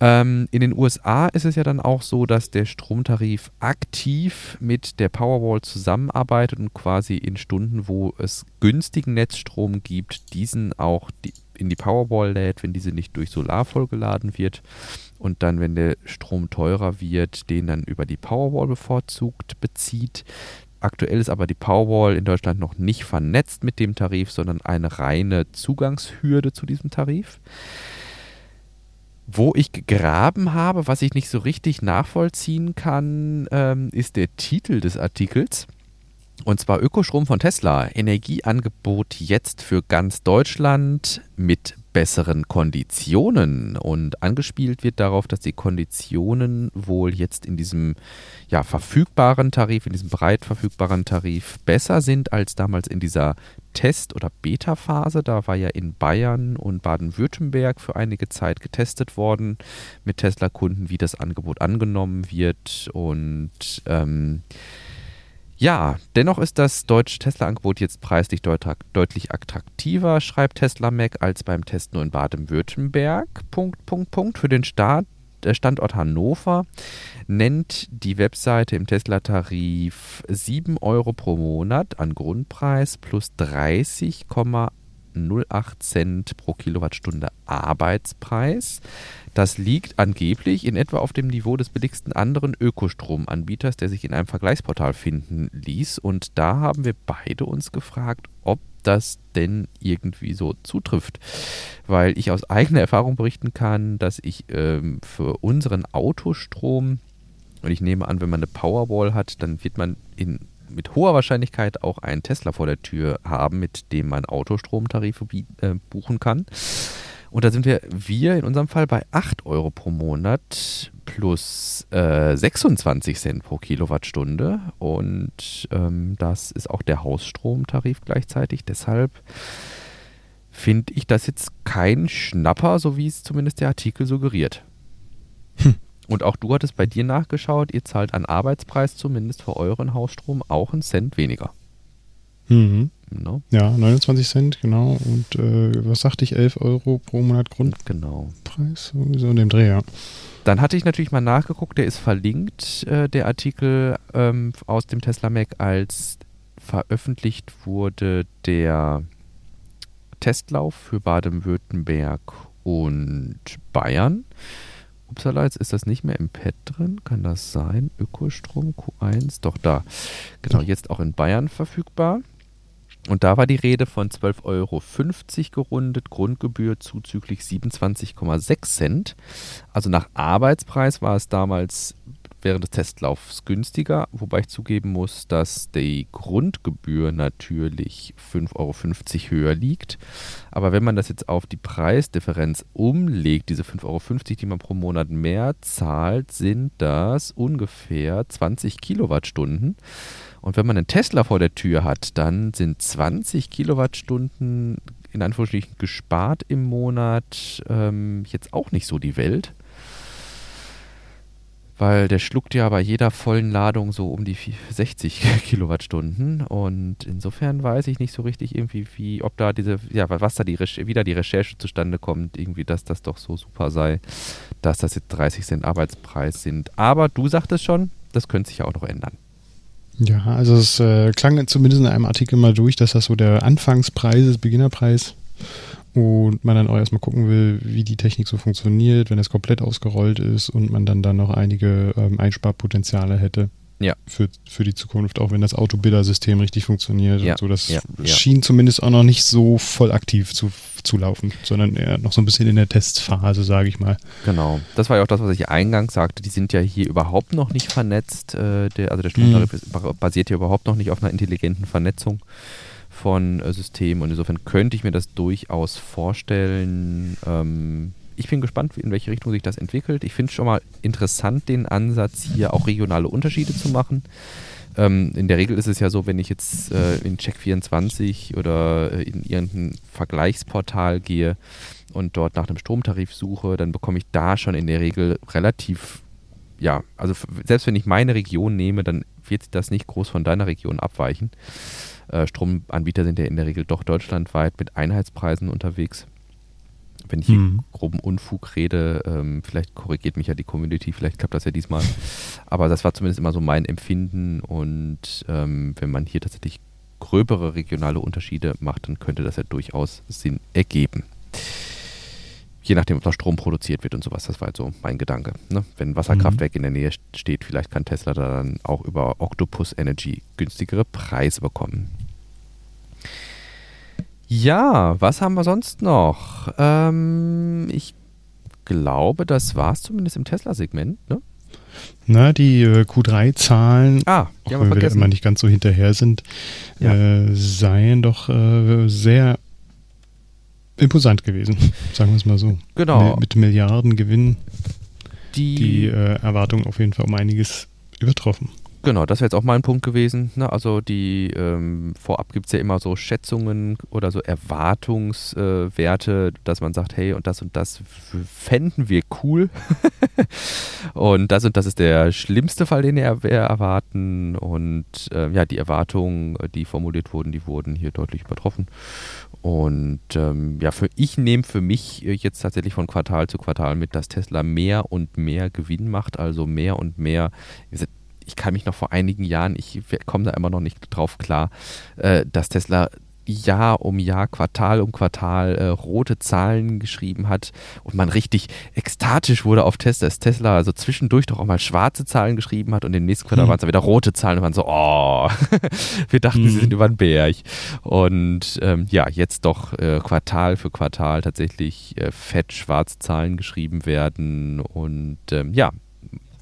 Ähm, in den USA ist es ja dann auch so, dass der Stromtarif aktiv mit der Powerwall zusammenarbeitet und quasi in Stunden, wo es günstigen Netzstrom gibt, diesen auch die, in die Powerwall lädt, wenn diese nicht durch Solar vollgeladen wird. Und dann, wenn der Strom teurer wird, den dann über die Powerwall bevorzugt bezieht. Aktuell ist aber die Powerwall in Deutschland noch nicht vernetzt mit dem Tarif, sondern eine reine Zugangshürde zu diesem Tarif. Wo ich gegraben habe, was ich nicht so richtig nachvollziehen kann, ähm, ist der Titel des Artikels. Und zwar Ökostrom von Tesla. Energieangebot jetzt für ganz Deutschland mit besseren Konditionen. Und angespielt wird darauf, dass die Konditionen wohl jetzt in diesem ja, verfügbaren Tarif, in diesem breit verfügbaren Tarif besser sind als damals in dieser Test- oder Beta-Phase. Da war ja in Bayern und Baden-Württemberg für einige Zeit getestet worden mit Tesla-Kunden, wie das Angebot angenommen wird. Und ähm, ja, dennoch ist das deutsche Tesla-Angebot jetzt preislich deut deutlich attraktiver, schreibt Tesla Mac, als beim Test nur in Baden-Württemberg. Punkt, Punkt, Punkt. Für den Start, äh, Standort Hannover nennt die Webseite im Tesla-Tarif 7 Euro pro Monat an Grundpreis plus 30,08 Cent pro Kilowattstunde Arbeitspreis. Das liegt angeblich in etwa auf dem Niveau des billigsten anderen Ökostromanbieters, der sich in einem Vergleichsportal finden ließ. Und da haben wir beide uns gefragt, ob das denn irgendwie so zutrifft. Weil ich aus eigener Erfahrung berichten kann, dass ich ähm, für unseren Autostrom, und ich nehme an, wenn man eine Powerwall hat, dann wird man in mit hoher Wahrscheinlichkeit auch einen Tesla vor der Tür haben, mit dem man Autostromtarife äh, buchen kann. Und da sind wir, wir in unserem Fall bei 8 Euro pro Monat plus äh, 26 Cent pro Kilowattstunde und ähm, das ist auch der Hausstromtarif gleichzeitig. Deshalb finde ich das jetzt kein Schnapper, so wie es zumindest der Artikel suggeriert. Hm. Und auch du hattest bei dir nachgeschaut, ihr zahlt an Arbeitspreis zumindest für euren Hausstrom auch einen Cent weniger. Mhm. No? Ja, 29 Cent, genau. Und äh, was sagte ich, 11 Euro pro Monat Grundpreis? Genau. So in dem Dreh, ja. Dann hatte ich natürlich mal nachgeguckt, der ist verlinkt, äh, der Artikel ähm, aus dem Tesla Mac, als veröffentlicht wurde der Testlauf für Baden-Württemberg und Bayern. Upsala, jetzt ist das nicht mehr im Pad drin. Kann das sein? Ökostrom Q1, doch da. Genau, jetzt auch in Bayern verfügbar. Und da war die Rede von 12,50 Euro gerundet, Grundgebühr zuzüglich 27,6 Cent. Also nach Arbeitspreis war es damals während des Testlaufs günstiger, wobei ich zugeben muss, dass die Grundgebühr natürlich 5,50 Euro höher liegt. Aber wenn man das jetzt auf die Preisdifferenz umlegt, diese 5,50 Euro, die man pro Monat mehr zahlt, sind das ungefähr 20 Kilowattstunden. Und wenn man einen Tesla vor der Tür hat, dann sind 20 Kilowattstunden in Anführungsstrichen gespart im Monat ähm, jetzt auch nicht so die Welt weil der schluckt ja bei jeder vollen Ladung so um die 60 Kilowattstunden und insofern weiß ich nicht so richtig irgendwie, wie, ob da diese, ja, was da die wieder die Recherche zustande kommt, irgendwie, dass das doch so super sei, dass das jetzt 30 Cent Arbeitspreis sind. Aber du sagtest schon, das könnte sich ja auch noch ändern. Ja, also es äh, klang zumindest in einem Artikel mal durch, dass das so der Anfangspreis ist, Beginnerpreis und man dann auch erstmal gucken will, wie die Technik so funktioniert, wenn es komplett ausgerollt ist und man dann da noch einige ähm, Einsparpotenziale hätte. Ja. Für, für die Zukunft, auch wenn das Autobilder-System richtig funktioniert ja. und so. Das ja. schien zumindest auch noch nicht so voll aktiv zu, zu laufen, sondern eher noch so ein bisschen in der Testphase, sage ich mal. Genau. Das war ja auch das, was ich eingangs sagte. Die sind ja hier überhaupt noch nicht vernetzt. Äh, der, also der Stromtarif mhm. basiert ja überhaupt noch nicht auf einer intelligenten Vernetzung von äh, Systemen und insofern könnte ich mir das durchaus vorstellen. Ähm, ich bin gespannt, in welche Richtung sich das entwickelt. Ich finde schon mal interessant den Ansatz, hier auch regionale Unterschiede zu machen. Ähm, in der Regel ist es ja so, wenn ich jetzt äh, in Check24 oder äh, in irgendein Vergleichsportal gehe und dort nach einem Stromtarif suche, dann bekomme ich da schon in der Regel relativ, ja, also selbst wenn ich meine Region nehme, dann wird das nicht groß von deiner Region abweichen. Äh, Stromanbieter sind ja in der Regel doch deutschlandweit mit Einheitspreisen unterwegs. Wenn ich hier mhm. groben Unfug rede, ähm, vielleicht korrigiert mich ja die Community, vielleicht klappt das ja diesmal. Aber das war zumindest immer so mein Empfinden und ähm, wenn man hier tatsächlich gröbere regionale Unterschiede macht, dann könnte das ja durchaus Sinn ergeben. Je nachdem, ob da Strom produziert wird und sowas, das war halt so mein Gedanke. Ne? Wenn ein Wasserkraftwerk mhm. in der Nähe steht, vielleicht kann Tesla da dann auch über Octopus Energy günstigere Preise bekommen. Ja, was haben wir sonst noch? Ähm, ich glaube, das war es zumindest im Tesla-Segment, ne? Na, die äh, Q3-Zahlen, ah, auch wenn wir immer nicht ganz so hinterher sind, ja. äh, seien doch äh, sehr imposant gewesen, sagen wir es mal so. Genau. Mit Milliarden Gewinn die, die äh, Erwartungen auf jeden Fall um einiges übertroffen. Genau, das wäre jetzt auch mal ein Punkt gewesen. Ne? Also die ähm, vorab gibt es ja immer so Schätzungen oder so Erwartungswerte, äh, dass man sagt, hey, und das und das fänden wir cool. und das und das ist der schlimmste Fall, den wir erwarten. Und äh, ja, die Erwartungen, die formuliert wurden, die wurden hier deutlich übertroffen. Und ähm, ja, für, ich nehme für mich jetzt tatsächlich von Quartal zu Quartal mit, dass Tesla mehr und mehr Gewinn macht, also mehr und mehr ich kann mich noch vor einigen Jahren, ich komme da immer noch nicht drauf klar, äh, dass Tesla Jahr um Jahr, Quartal um Quartal äh, rote Zahlen geschrieben hat und man richtig ekstatisch wurde auf Tesla, dass Tesla also zwischendurch doch auch mal schwarze Zahlen geschrieben hat und im nächsten Quartal hm. waren es dann wieder rote Zahlen und man so, oh, wir dachten, hm. sie sind über den Berg. Und ähm, ja, jetzt doch äh, Quartal für Quartal tatsächlich äh, fett schwarze Zahlen geschrieben werden und ähm, ja,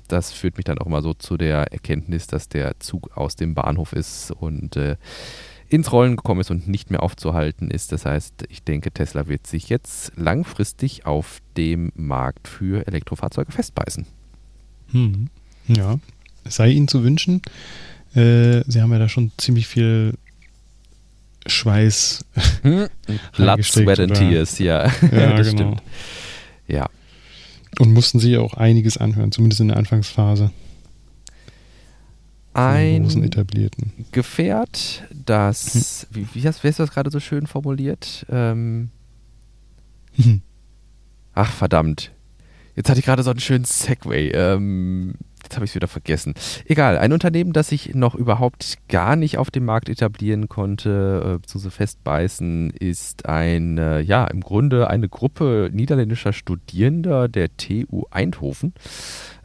das führt mich dann auch immer so zu der Erkenntnis, dass der Zug aus dem Bahnhof ist und äh, ins Rollen gekommen ist und nicht mehr aufzuhalten ist. Das heißt, ich denke, Tesla wird sich jetzt langfristig auf dem Markt für Elektrofahrzeuge festbeißen. Hm. Ja, es sei Ihnen zu wünschen. Äh, Sie haben ja da schon ziemlich viel Schweiß. Hm? Blood, Sweat and Tears, ja. Ja, das genau. stimmt. Ja. Und mussten Sie auch einiges anhören, zumindest in der Anfangsphase. Ein. Gefährt, das, wie, wie hast, wie hast du das gerade so schön formuliert? Ähm, Hm. ach, verdammt. Jetzt hatte ich gerade so einen schönen Segway. Ähm, jetzt habe ich es wieder vergessen. Egal, ein Unternehmen, das sich noch überhaupt gar nicht auf dem Markt etablieren konnte, äh, zu so festbeißen, ist ein, äh, ja, im Grunde eine Gruppe niederländischer Studierender der TU Eindhoven.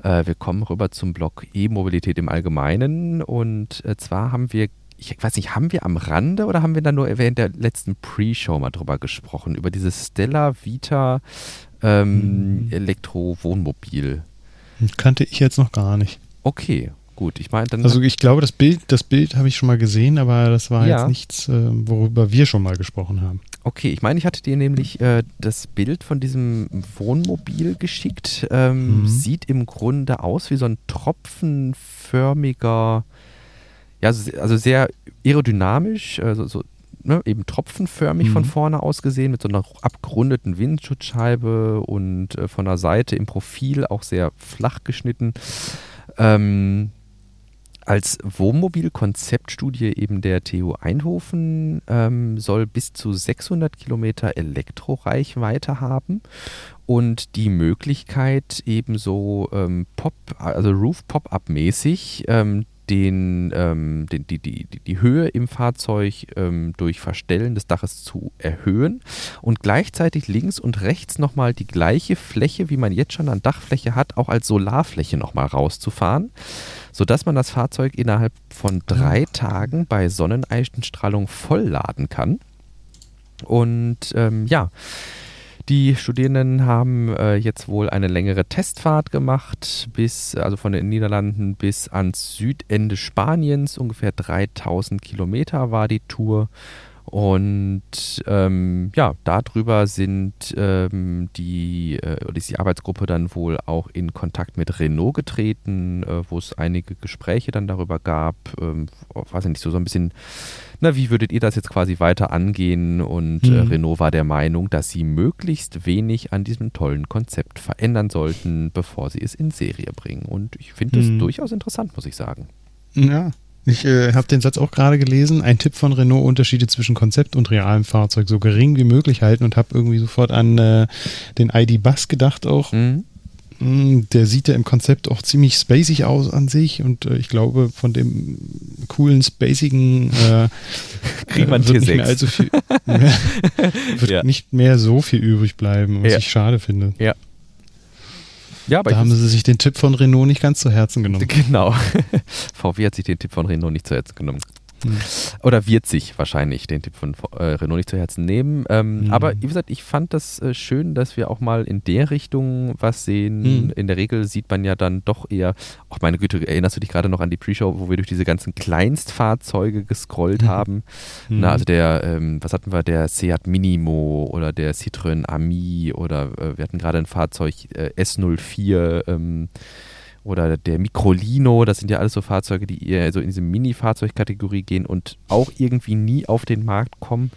Äh, wir kommen rüber zum Blog E-Mobilität im Allgemeinen und zwar haben wir ich weiß nicht, haben wir am Rande oder haben wir da nur während der letzten Pre-Show mal drüber gesprochen, über dieses Stella Vita ähm, Mhm. Elektro-Wohnmobil? Kannte ich jetzt noch gar nicht. Okay, gut. Ich meine, dann. Also ich glaube, das Bild, das Bild habe ich schon mal gesehen, aber das war Ja. jetzt nichts, äh, worüber wir schon mal gesprochen haben. okay, ich meine, ich hatte dir nämlich äh, das Bild von diesem Wohnmobil geschickt. Ähm, Mhm. Sieht im Grunde aus wie so ein tropfenförmiger, ja, so- also sehr aerodynamisch, also so, ne, eben tropfenförmig Mhm. von vorne aus gesehen, mit so einer abgerundeten Windschutzscheibe und äh, von der Seite im Profil auch sehr flach geschnitten. Ähm, als Wohnmobil-Konzeptstudie eben der TU Eindhoven ähm, soll bis zu 600 Kilometer Elektroreichweite haben und die Möglichkeit ebenso ähm, Pop, also Roof-Pop-Up-mäßig ähm, den, ähm, den, die, die, die, Höhe im Fahrzeug ähm, durch Verstellen des Daches zu erhöhen und gleichzeitig links und rechts nochmal die gleiche Fläche, wie man jetzt schon an Dachfläche hat, auch als Solarfläche nochmal rauszufahren, sodass man das Fahrzeug innerhalb von drei Tagen bei Sonneneinstrahlung vollladen kann. Und ähm, ja, die Studierenden haben äh, jetzt wohl eine längere Testfahrt gemacht, bis, also von den Niederlanden bis ans Südende Spaniens. Ungefähr 3000 Kilometer war die Tour. Und ähm, ja, darüber sind ähm, die, äh, oder ist die Arbeitsgruppe dann wohl auch in Kontakt mit Renault getreten, äh, wo es einige Gespräche dann darüber gab. Ähm, weiß ich nicht, so, so ein bisschen, na, wie würdet ihr das jetzt quasi weiter angehen? Und äh, Mhm. Renault war der Meinung, dass sie möglichst wenig an diesem tollen Konzept verändern sollten, bevor sie es in Serie bringen. Und ich finde das Mhm. durchaus interessant, muss ich sagen. Ja. Ich äh, habe den Satz auch gerade gelesen. Ein Tipp von Renault, Unterschiede zwischen Konzept und realem Fahrzeug so gering wie möglich halten und habe irgendwie sofort an äh, den ID-Bus gedacht auch. Mhm. Mm, Der sieht ja im Konzept auch ziemlich spacig aus an sich und äh, ich glaube, von dem coolen, spacigen äh, Kriegt man äh, wird T6. nicht mehr allzu viel, wird Ja. nicht mehr so viel übrig bleiben, was Ja. ich schade finde. Ja, aber Da haben sie sich den Tipp von Renault nicht ganz zu Herzen genommen. Genau. VW hat sich den Tipp von Renault nicht zu Herzen genommen. Hm. Oder wird sich wahrscheinlich den Tipp von äh, Renault nicht zu Herzen nehmen. Ähm, Mhm. Aber wie gesagt, ich fand das äh, schön, dass wir auch mal in der Richtung was sehen. Mhm. In der Regel sieht man ja dann doch eher, ach meine Güte, erinnerst du dich gerade noch an die Pre-Show, wo wir durch diese ganzen Kleinstfahrzeuge gescrollt haben? Mhm. Na, also der, ähm, was hatten wir, der Seat Minimo oder der Citroën Ami oder äh, wir hatten gerade ein Fahrzeug äh, S04 ähm, oder der Microlino, das sind ja alles so Fahrzeuge, die eher so in diese Mini-Fahrzeugkategorie gehen und auch irgendwie nie auf den Markt kommen.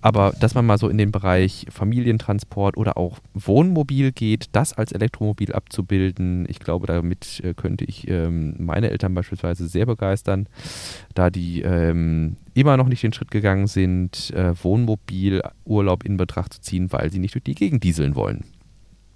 Aber dass man mal so in den Bereich Familientransport oder auch Wohnmobil geht, das als Elektromobil abzubilden, ich glaube, damit äh, könnte ich ähm, meine Eltern beispielsweise sehr begeistern, da die ähm, immer noch nicht den Schritt gegangen sind, äh, Wohnmobilurlaub in Betracht zu ziehen, weil sie nicht durch die Gegend dieseln wollen.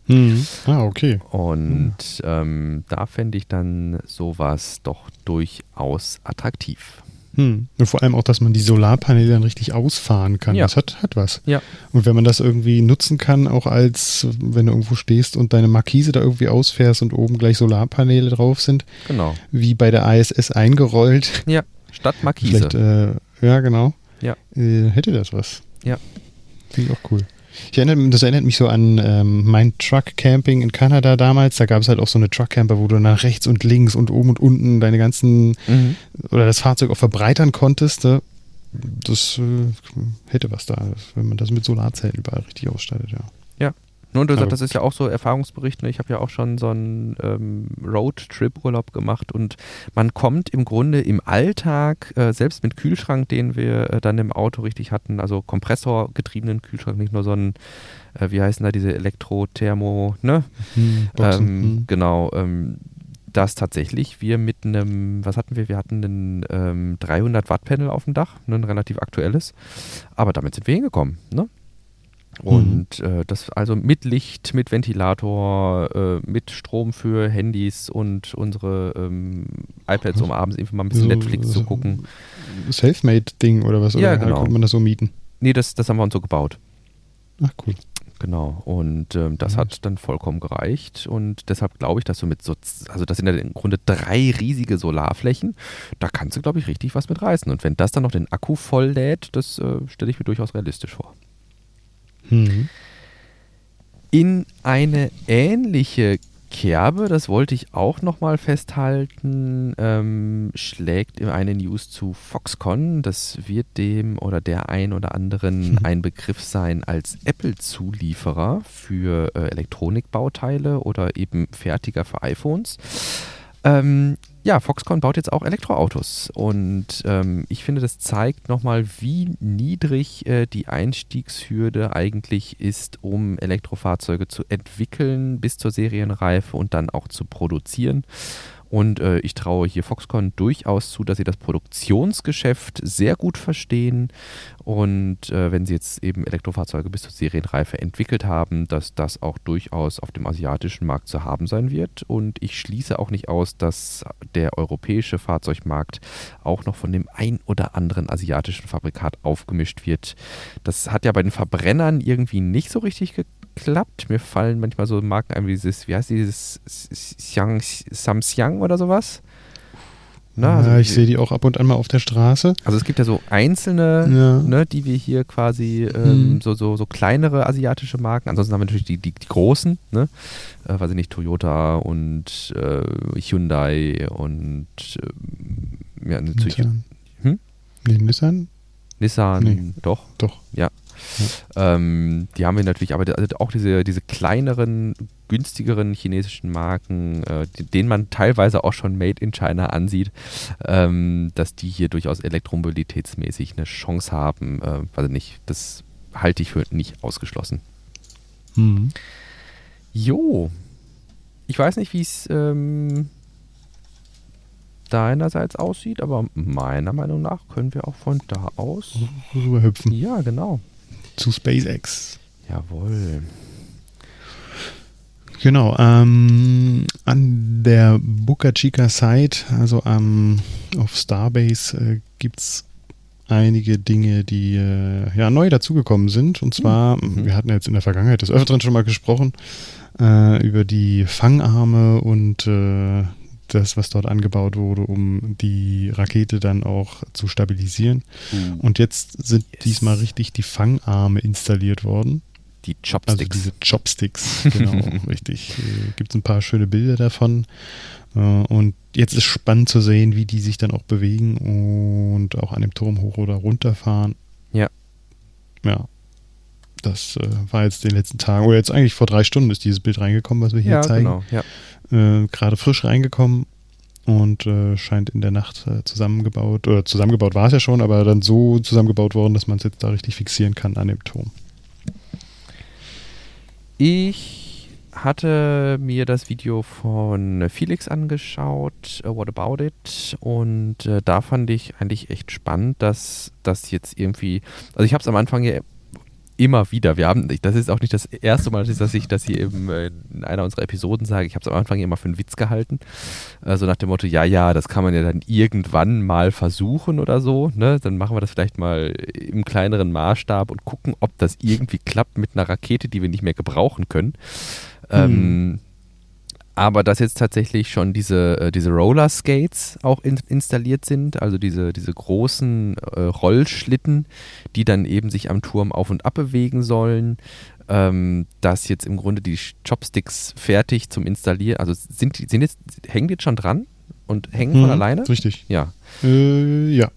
Mhm. Ah, okay. Und ähm, da fände ich dann sowas doch durchaus attraktiv. Hm. Und vor allem auch, dass man die Solarpaneele dann richtig ausfahren kann. Ja. Das hat, hat was. Ja. Und wenn man das irgendwie nutzen kann, auch als, wenn du irgendwo stehst und deine Markise da irgendwie ausfährst und oben gleich Solarpaneele drauf sind, Genau. wie bei der ISS eingerollt. Ja, statt Markise. Äh, ja, genau. Ja. Äh, hätte das was. Ja. Finde ich auch cool. Ich erinnere, das erinnert mich so an ähm, mein Truck-Camping in Kanada damals. Da gab es halt auch so eine Truck-Camper, wo du nach rechts und links und oben und unten deine ganzen Mhm. oder das Fahrzeug auch verbreitern konntest. Ne? Das äh, hätte was da, wenn man das mit Solarzellen überall richtig ausstattet, ja. Und du sagst, das ist ja auch so Erfahrungsbericht. Ne? Ich habe ja auch schon so einen ähm, Roadtrip-Urlaub gemacht und man kommt im Grunde im Alltag, äh, selbst mit Kühlschrank, den wir äh, dann im Auto richtig hatten, also kompressorgetriebenen Kühlschrank, nicht nur so ein, äh, wie heißen da diese Elektro-Thermo, ne? Hm, Boxen, Ähm, hm. Genau, ähm, dass tatsächlich wir mit einem, was hatten wir? Wir hatten ein ähm, 300 Watt Panel auf dem Dach, ne, ein relativ aktuelles, aber damit sind wir hingekommen. Ne? Und äh, das also mit Licht, mit Ventilator, äh, mit Strom für Handys und unsere ähm, iPads, um abends einfach mal ein bisschen So- Netflix zu gucken. Selfmade-Ding oder was? Ja, oder genau. konnte man das so mieten? Nee, das, das haben wir uns so gebaut. Ach, cool. Genau, und ähm, das Nice. hat dann vollkommen gereicht und deshalb glaube ich, dass du mit so, also das sind ja im Grunde drei riesige Solarflächen, da kannst du, glaube ich, richtig was mit reißen. Und wenn das dann noch den Akku voll lädt, das äh, stelle ich mir durchaus realistisch vor. Mhm. In eine ähnliche Kerbe, das wollte ich auch nochmal festhalten, ähm, schlägt eine News zu Foxconn. Das wird dem oder der ein oder anderen ein Begriff sein als Apple-Zulieferer für äh, Elektronikbauteile oder eben Fertiger für iPhones. Ähm, ja, Foxconn baut jetzt auch Elektroautos und ähm, ich finde, das zeigt nochmal, wie niedrig äh, die Einstiegshürde eigentlich ist, um Elektrofahrzeuge zu entwickeln bis zur Serienreife und dann auch zu produzieren. Und äh, ich traue hier Foxconn durchaus zu, dass sie das Produktionsgeschäft sehr gut verstehen und äh, wenn sie jetzt eben Elektrofahrzeuge bis zur Serienreife entwickelt haben, dass das auch durchaus auf dem asiatischen Markt zu haben sein wird. Und ich schließe auch nicht aus, dass der europäische Fahrzeugmarkt auch noch von dem ein oder anderen asiatischen Fabrikat aufgemischt wird. Das hat ja bei den Verbrennern irgendwie nicht so richtig geklappt. Mir fallen manchmal so Marken ein wie dieses, wie heißt dieses Xiang, Samsiang oder sowas. Na, also ja, ich die- sehe die auch ab und an mal auf der Straße. also es gibt ja so einzelne, Ja. ne, die wir hier quasi, ähm, Hm. so, so, so kleinere asiatische Marken. Ansonsten haben wir natürlich die, die, die großen, ne? Äh, weiß ich nicht, Toyota und äh, Hyundai und ähm, ja, natürlich Nissan. Hm? Nee, Nissan? Nissan, Nee. doch. Doch. Ähm, die haben wir natürlich, aber also auch diese, diese kleineren, günstigeren chinesischen Marken, äh, denen man teilweise auch schon Made in China ansieht, ähm, dass die hier durchaus elektromobilitätsmäßig eine Chance haben. Äh, ich nicht, das halte ich für nicht ausgeschlossen. Mhm. Jo, ich weiß nicht, wie es ähm, deinerseits aussieht, aber meiner Meinung nach können wir auch von da aus. Rüberhüpfen Ja, genau. Zu SpaceX. Jawohl. Genau, ähm, an der Boca Chica Site, also am, auf Starbase, äh, gibt es einige Dinge, die äh, ja neu dazugekommen sind. Und zwar, Mhm. wir hatten jetzt in der Vergangenheit des Öfteren schon mal gesprochen, äh, über die Fangarme und äh, das, was dort angebaut wurde, um die Rakete dann auch zu stabilisieren. Und jetzt sind Yes. diesmal richtig die Fangarme installiert worden. Die Also Chopsticks. diese Chopsticks, genau, richtig. Gibt es ein paar schöne Bilder davon. Äh, Und jetzt ist spannend zu sehen, wie die sich dann auch bewegen und auch an dem Turm hoch oder runter fahren. Ja. Ja. Das äh, war jetzt den letzten Tagen, oder jetzt eigentlich vor drei Stunden ist dieses Bild reingekommen, was wir hier ja, zeigen. genau. Ja. Äh, Gerade frisch reingekommen und äh, scheint in der Nacht äh, zusammengebaut, oder zusammengebaut war es ja schon, aber dann so zusammengebaut worden, dass man es jetzt da richtig fixieren kann an dem Turm. Ich hatte mir das Video von Felix angeschaut, uh, What About It, und äh, da fand ich eigentlich echt spannend, dass das jetzt irgendwie, also ich habe es am Anfang ja immer wieder, wir haben, das ist auch nicht das erste Mal, dass ich das hier eben äh, in einer unserer Episoden sage, ich habe es am Anfang immer für einen Witz gehalten, also nach dem Motto, ja, ja, das kann man ja dann irgendwann mal versuchen oder so, ne, dann machen wir das vielleicht mal im kleineren Maßstab und gucken, ob das irgendwie klappt mit einer Rakete, die wir nicht mehr gebrauchen können. Ähm, aber dass jetzt tatsächlich schon diese, äh, diese Roller Skates auch in, installiert sind, also diese, diese großen äh, Rollschlitten, die dann eben sich am Turm auf und ab bewegen sollen, ähm, dass jetzt im Grunde die Chopsticks fertig zum Installieren, also sind die, sind jetzt, hängen die jetzt schon dran und hängen von Mhm, alleine? Richtig. Ja, Äh, ja.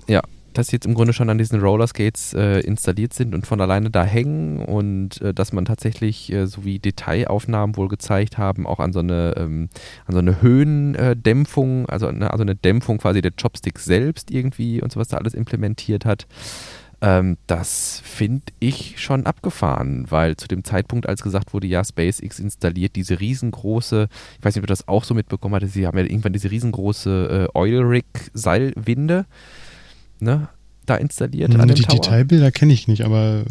Dass jetzt im Grunde schon an diesen Rollerskates äh, installiert sind und von alleine da hängen und äh, dass man tatsächlich, äh, so wie Detailaufnahmen wohl gezeigt haben, auch an so eine, ähm, an so eine Höhendämpfung, also, ne, also eine Dämpfung quasi der Chopsticks selbst irgendwie und sowas da alles implementiert hat. Ähm, das finde ich schon abgefahren, weil zu dem Zeitpunkt, als gesagt wurde, ja, SpaceX installiert diese riesengroße, ich weiß nicht, ob ihr das auch so mitbekommen hatte, sie haben ja irgendwann diese riesengroße äh, Oil Rig Seilwinde ne, da installiert. Hm, an dem die Tower. Detailbilder kenne ich nicht, aber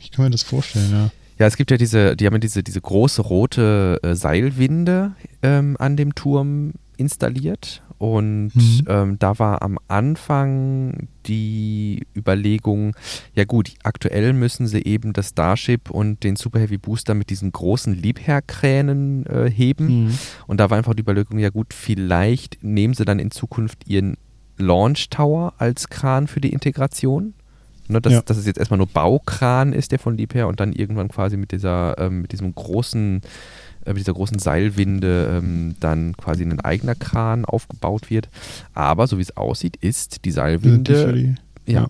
ich kann mir das vorstellen, ja. Ja, es gibt ja diese, die haben ja diese, diese große rote äh, Seilwinde ähm, an dem Turm installiert. Und Mhm. ähm, da war am Anfang die Überlegung, ja gut, aktuell müssen sie eben das Starship und den Super Heavy Booster mit diesen großen Liebherrkränen äh, heben. Mhm. Und da war einfach die Überlegung, ja gut, vielleicht nehmen sie dann in Zukunft ihren Launch Tower als Kran für die Integration. Ne, dass, Ja. dass es jetzt erstmal nur Baukran ist, der von Liebherr und dann irgendwann quasi mit dieser, ähm, mit diesem großen, äh, mit dieser großen Seilwinde ähm, dann quasi ein eigener Kran aufgebaut wird. Aber so wie es aussieht, ist die Seilwinde die, ja, ja.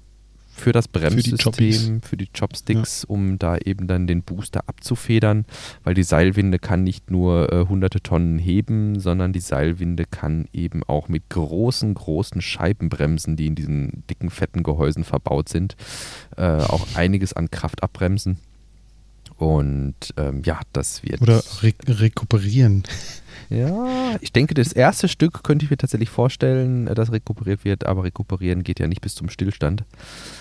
Für das. Bremssystem, für die Chopsticks, um da eben dann den Booster abzufedern, weil die Seilwinde kann nicht nur äh, hunderte Tonnen heben, sondern die Seilwinde kann eben auch mit großen, großen Scheibenbremsen, die in diesen dicken, fetten Gehäusen verbaut sind, äh, auch einiges an Kraft abbremsen. Und ähm, ja, das wird. Oder re rekuperieren. Ja, ich denke, das erste Stück könnte ich mir tatsächlich vorstellen, äh, dass rekuperiert wird, aber rekuperieren geht ja nicht bis zum Stillstand.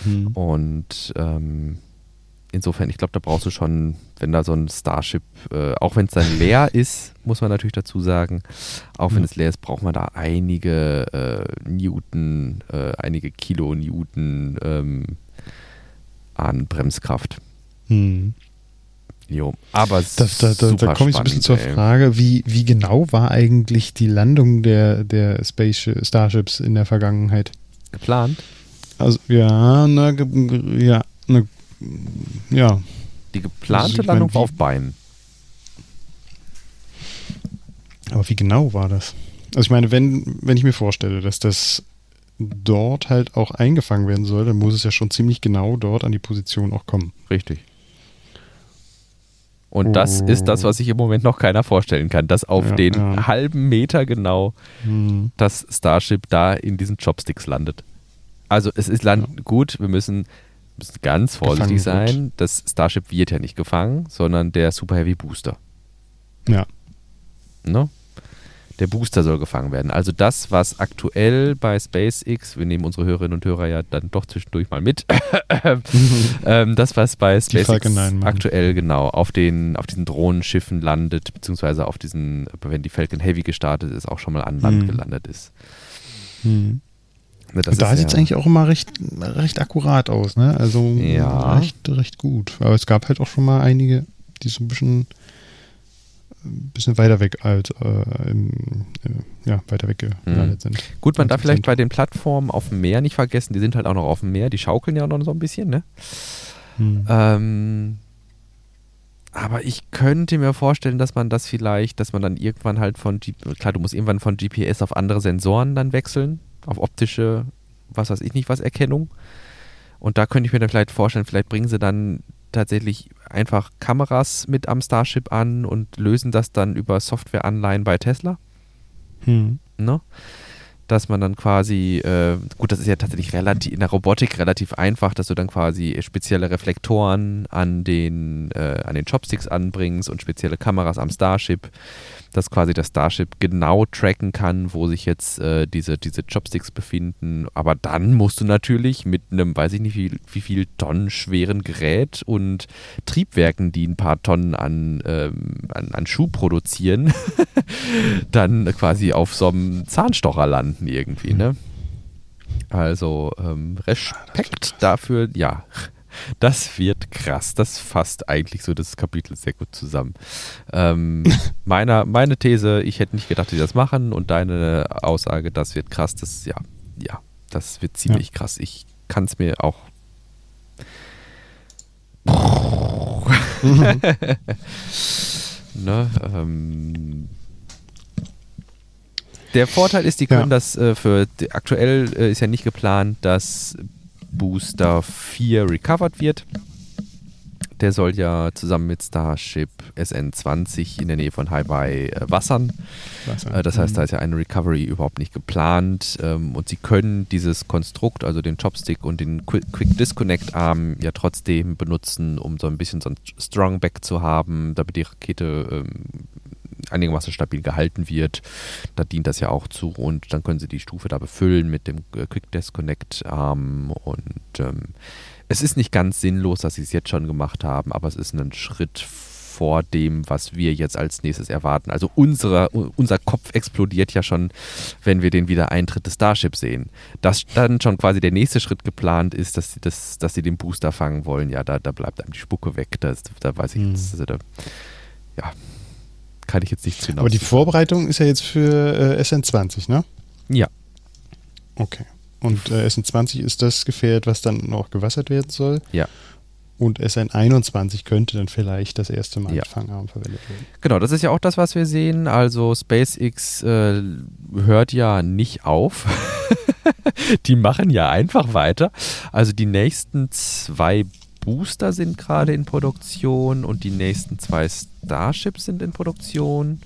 Mhm. Und ähm, insofern, ich glaube, da brauchst du schon, wenn da so ein Starship, äh, auch wenn es dann leer ist, muss man natürlich dazu sagen, auch wenn Ja. es leer ist, braucht man da einige äh, Newton, äh, einige Kilonewton ähm, an Bremskraft. Mhm. Jo, aber Da, da, da, da komme ich so ein bisschen zur. Frage, wie, wie genau war eigentlich die Landung der, der Space Starships in der Vergangenheit? Geplant. Also, ja, na, ja, ne, ja. Die geplante Also, ich mein, Landung war auf Beinen. Aber wie genau war das? Also ich meine, wenn, wenn ich mir vorstelle, dass das dort halt auch eingefangen werden soll, dann muss es ja schon ziemlich genau dort an die Position auch kommen. Richtig. Und das Oh. ist das, was sich im Moment noch keiner vorstellen kann, dass auf Ja, den ja. halben Meter genau Hm. das Starship da in diesen Chopsticks landet. Also es ist land gut, wir müssen, müssen ganz vorsichtig Gefangen sein. Das Starship wird ja nicht gefangen, sondern der Super Heavy Booster. Ja. Ne? Der Booster soll gefangen werden. Also das, was aktuell bei SpaceX, wir nehmen unsere Hörerinnen und Hörer ja dann doch zwischendurch mal mit, ähm, das, was bei SpaceX Falcon 9 machen. aktuell genau auf den auf diesen Drohnenschiffen landet, beziehungsweise auf diesen, wenn die Falcon Heavy gestartet ist, auch schon mal an Land Hm. gelandet ist. Hm. Ne, da sieht es ja- eigentlich auch immer recht, recht akkurat aus, ne? Also Ja. recht, recht gut. Aber es gab halt auch schon mal einige, die so ein bisschen, ein bisschen weiter weg als äh, im, äh, ja, weiter weg gelandet sind. Gut, man darf 20%. vielleicht bei den Plattformen auf dem Meer nicht vergessen, die sind halt auch noch auf dem Meer, die schaukeln ja auch noch so ein bisschen, ne? Hm. Ähm, aber ich könnte mir vorstellen, dass man das vielleicht, dass man dann irgendwann halt von, G klar, du musst irgendwann von GPS auf andere Sensoren dann wechseln, auf optische, was weiß ich nicht, was Erkennung. Und da könnte ich mir dann vielleicht vorstellen, vielleicht bringen sie dann tatsächlich einfach Kameras mit am Starship an und lösen das dann über Softwareanleihen bei Tesla Hm. ne? Dass man dann quasi, äh, gut, das ist ja tatsächlich relativ in der Robotik relativ einfach, dass du dann quasi spezielle Reflektoren an den, äh, an den Chopsticks anbringst und spezielle Kameras am Starship, dass quasi das Starship genau tracken kann, wo sich jetzt äh, diese, diese Chopsticks befinden. Aber dann musst du natürlich mit einem, weiß ich nicht, wie, wie viel Tonnen schweren Gerät und Triebwerken, die ein paar Tonnen an, ähm, an, an Schuh produzieren, dann quasi auf so einem Zahnstocher landen irgendwie, ne? Also ähm, Respekt dafür, ja. Das wird krass. Das fasst eigentlich so das Kapitel sehr gut zusammen. Ähm, meiner, meine These, ich hätte nicht gedacht, dass die das machen und deine Aussage, das wird krass, das ja, ja, das wird ziemlich krass. Ich kann es mir auch ne, ähm, der Vorteil ist, die können Ja. das äh, für aktuell äh, ist ja nicht geplant, dass Booster 4 recovered wird. Der soll ja zusammen mit Starship SN20 in der Nähe von Hawaii äh, wassern. Wasser. Äh, das heißt, mhm. da ist ja eine Recovery überhaupt nicht geplant. Ähm, und sie können dieses Konstrukt, also den Chopstick und den Quick, Quick Disconnect Arm, ja trotzdem benutzen, um so ein bisschen so ein Strongback zu haben, damit die Rakete ähm, einigermaßen stabil gehalten wird. Da dient das ja auch zu und dann können sie die Stufe da befüllen mit dem äh, Quick Disconnect Arm und ähm, es ist nicht ganz sinnlos, dass sie es jetzt schon gemacht haben, aber es ist ein Schritt vor dem, was wir jetzt als nächstes erwarten. Also unsere, unser Kopf explodiert ja schon, wenn wir den Wiedereintritt des Starship sehen. Dass dann schon quasi der nächste Schritt geplant ist, dass sie, das, dass sie den Booster fangen wollen, ja, da, da bleibt einem die Spucke weg. Das, da weiß ich jetzt, also da, ja, kann ich jetzt nicht zu Aber die Vorbereitung ist ja jetzt für äh, SN20, ne? Ja. Okay. Und äh, SN20 ist das Gefährt, was dann noch gewassert werden soll. Ja. Und SN21 könnte dann vielleicht das erste Mal ja. mit Fangarm verwendet werden. Genau, das ist ja auch das, was wir sehen. Also SpaceX äh, hört ja nicht auf. die machen ja einfach weiter. Also die nächsten zwei Booster sind gerade in Produktion und die nächsten zwei Starships sind in Produktion.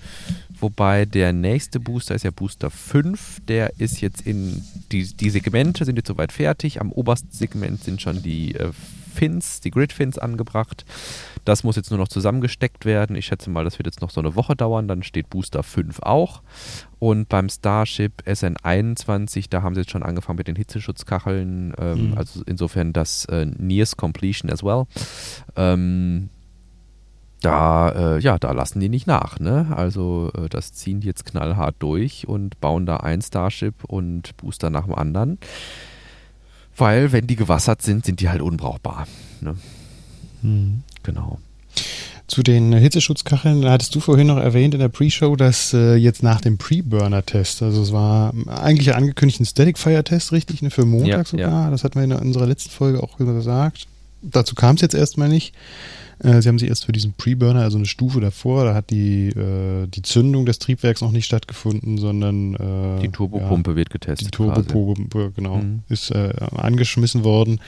Wobei der nächste Booster ist ja Booster 5. Der ist jetzt in, die, die Segmente sind jetzt soweit fertig. Am obersten Segment sind schon die äh, Fins, die Grid-Fins angebracht. Das muss jetzt nur noch zusammengesteckt werden. Ich schätze mal, das wird jetzt noch so eine Woche dauern. Dann steht Booster 5 auch. Und beim Starship SN21, da haben sie jetzt schon angefangen mit den Hitzeschutzkacheln. Ähm, mhm. Also insofern das äh, Nears Completion as well. Ähm, da, äh, ja, da lassen die nicht nach. Ne? Also äh, das ziehen die jetzt knallhart durch und bauen da ein Starship und Booster nach dem anderen. Weil, wenn die gewassert sind, sind die halt unbrauchbar. Ne? Mhm. Genau. Zu den Hitzeschutzkacheln hattest du vorhin noch erwähnt in der Pre-Show, dass äh, jetzt nach dem Pre-Burner-Test, also es war eigentlich angekündigt ein Static Fire-Test, richtig, ne, für Montag ja, sogar, ja. das hatten wir in unserer letzten Folge auch gesagt. Dazu kam es jetzt erstmal nicht. Äh, sie haben sich erst für diesen Pre-Burner, also eine Stufe davor, da hat die, äh, die Zündung des Triebwerks noch nicht stattgefunden, sondern äh, die Turbopumpe ja, wird getestet. Die Turbopumpe, genau, mhm. ist äh, angeschmissen worden.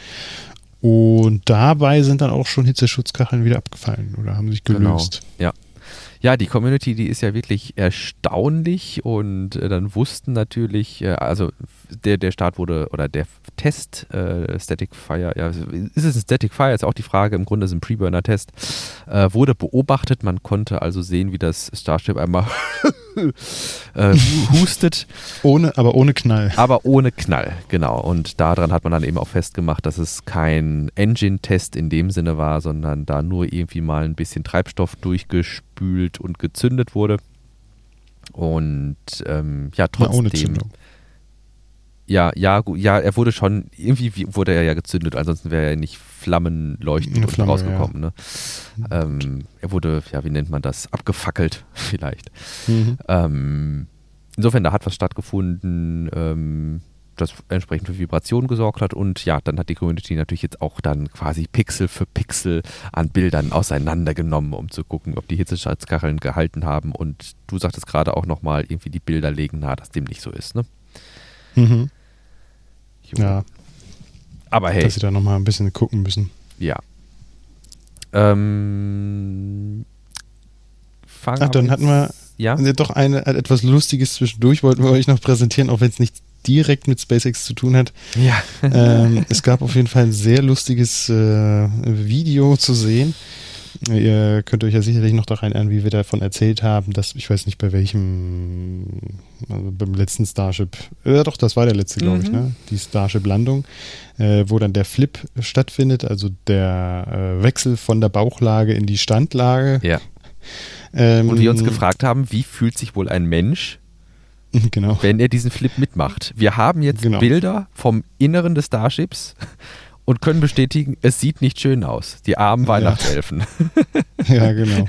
Und dabei sind dann auch schon Hitzeschutzkacheln wieder abgefallen oder haben sich genau. gelöst. Genau. Ja. Ja, die Community, die ist ja wirklich erstaunlich und äh, dann wussten natürlich, äh, also der, der Start wurde, oder der Test, äh, Static Fire, ja, ist es ein Static Fire, ist auch die Frage, im Grunde ist es ein Preburner-Test, äh, wurde beobachtet, man konnte also sehen, wie das Starship einmal äh, hustet. Ohne, aber ohne Knall. Aber ohne Knall, genau. Und daran hat man dann eben auch festgemacht, dass es kein Engine-Test in dem Sinne war, sondern da nur irgendwie mal ein bisschen Treibstoff durchgespült und gezündet wurde. Und ähm, ja, trotzdem. Na, ohne Zündung. Ja, ja, ja, er wurde schon, irgendwie wurde er ja gezündet, ansonsten wäre er nicht flammenleuchtend Flamme, rausgekommen. Ja. Ne? Ähm, er wurde, ja, wie nennt man das, abgefackelt vielleicht. Mhm. Ähm, insofern, da hat was stattgefunden, ähm, das entsprechend für Vibrationen gesorgt hat und ja, dann hat die Community natürlich jetzt auch dann quasi Pixel für Pixel an Bildern auseinandergenommen, um zu gucken, ob die Hitzeschatzkacheln gehalten haben und du sagtest gerade auch nochmal, irgendwie die Bilder legen nahe, dass dem nicht so ist, ne? Mhm. Ja. Aber hey. Dass sie da nochmal ein bisschen gucken müssen. Ja. Ähm, Ach, dann hatten wir ja? doch eine, etwas Lustiges zwischendurch, wollten wir euch noch präsentieren, auch wenn es nicht direkt mit SpaceX zu tun hat. Ja. ähm, es gab auf jeden Fall ein sehr lustiges äh, Video zu sehen. Ihr könnt euch ja sicherlich noch daran erinnern, wie wir davon erzählt haben, dass, ich weiß nicht bei welchem, also beim letzten Starship, ja doch, das war der letzte, glaube mhm. ich, ne? Die Starship-Landung, äh, wo dann der Flip stattfindet, also der äh, Wechsel von der Bauchlage in die Standlage. Ja. Ähm, Und wir uns gefragt haben, wie fühlt sich wohl ein Mensch, genau. wenn er diesen Flip mitmacht? Wir haben jetzt genau. Bilder vom Inneren des Starships und können bestätigen, es sieht nicht schön aus. Die armen Weihnachtselfen. Ja, ja genau.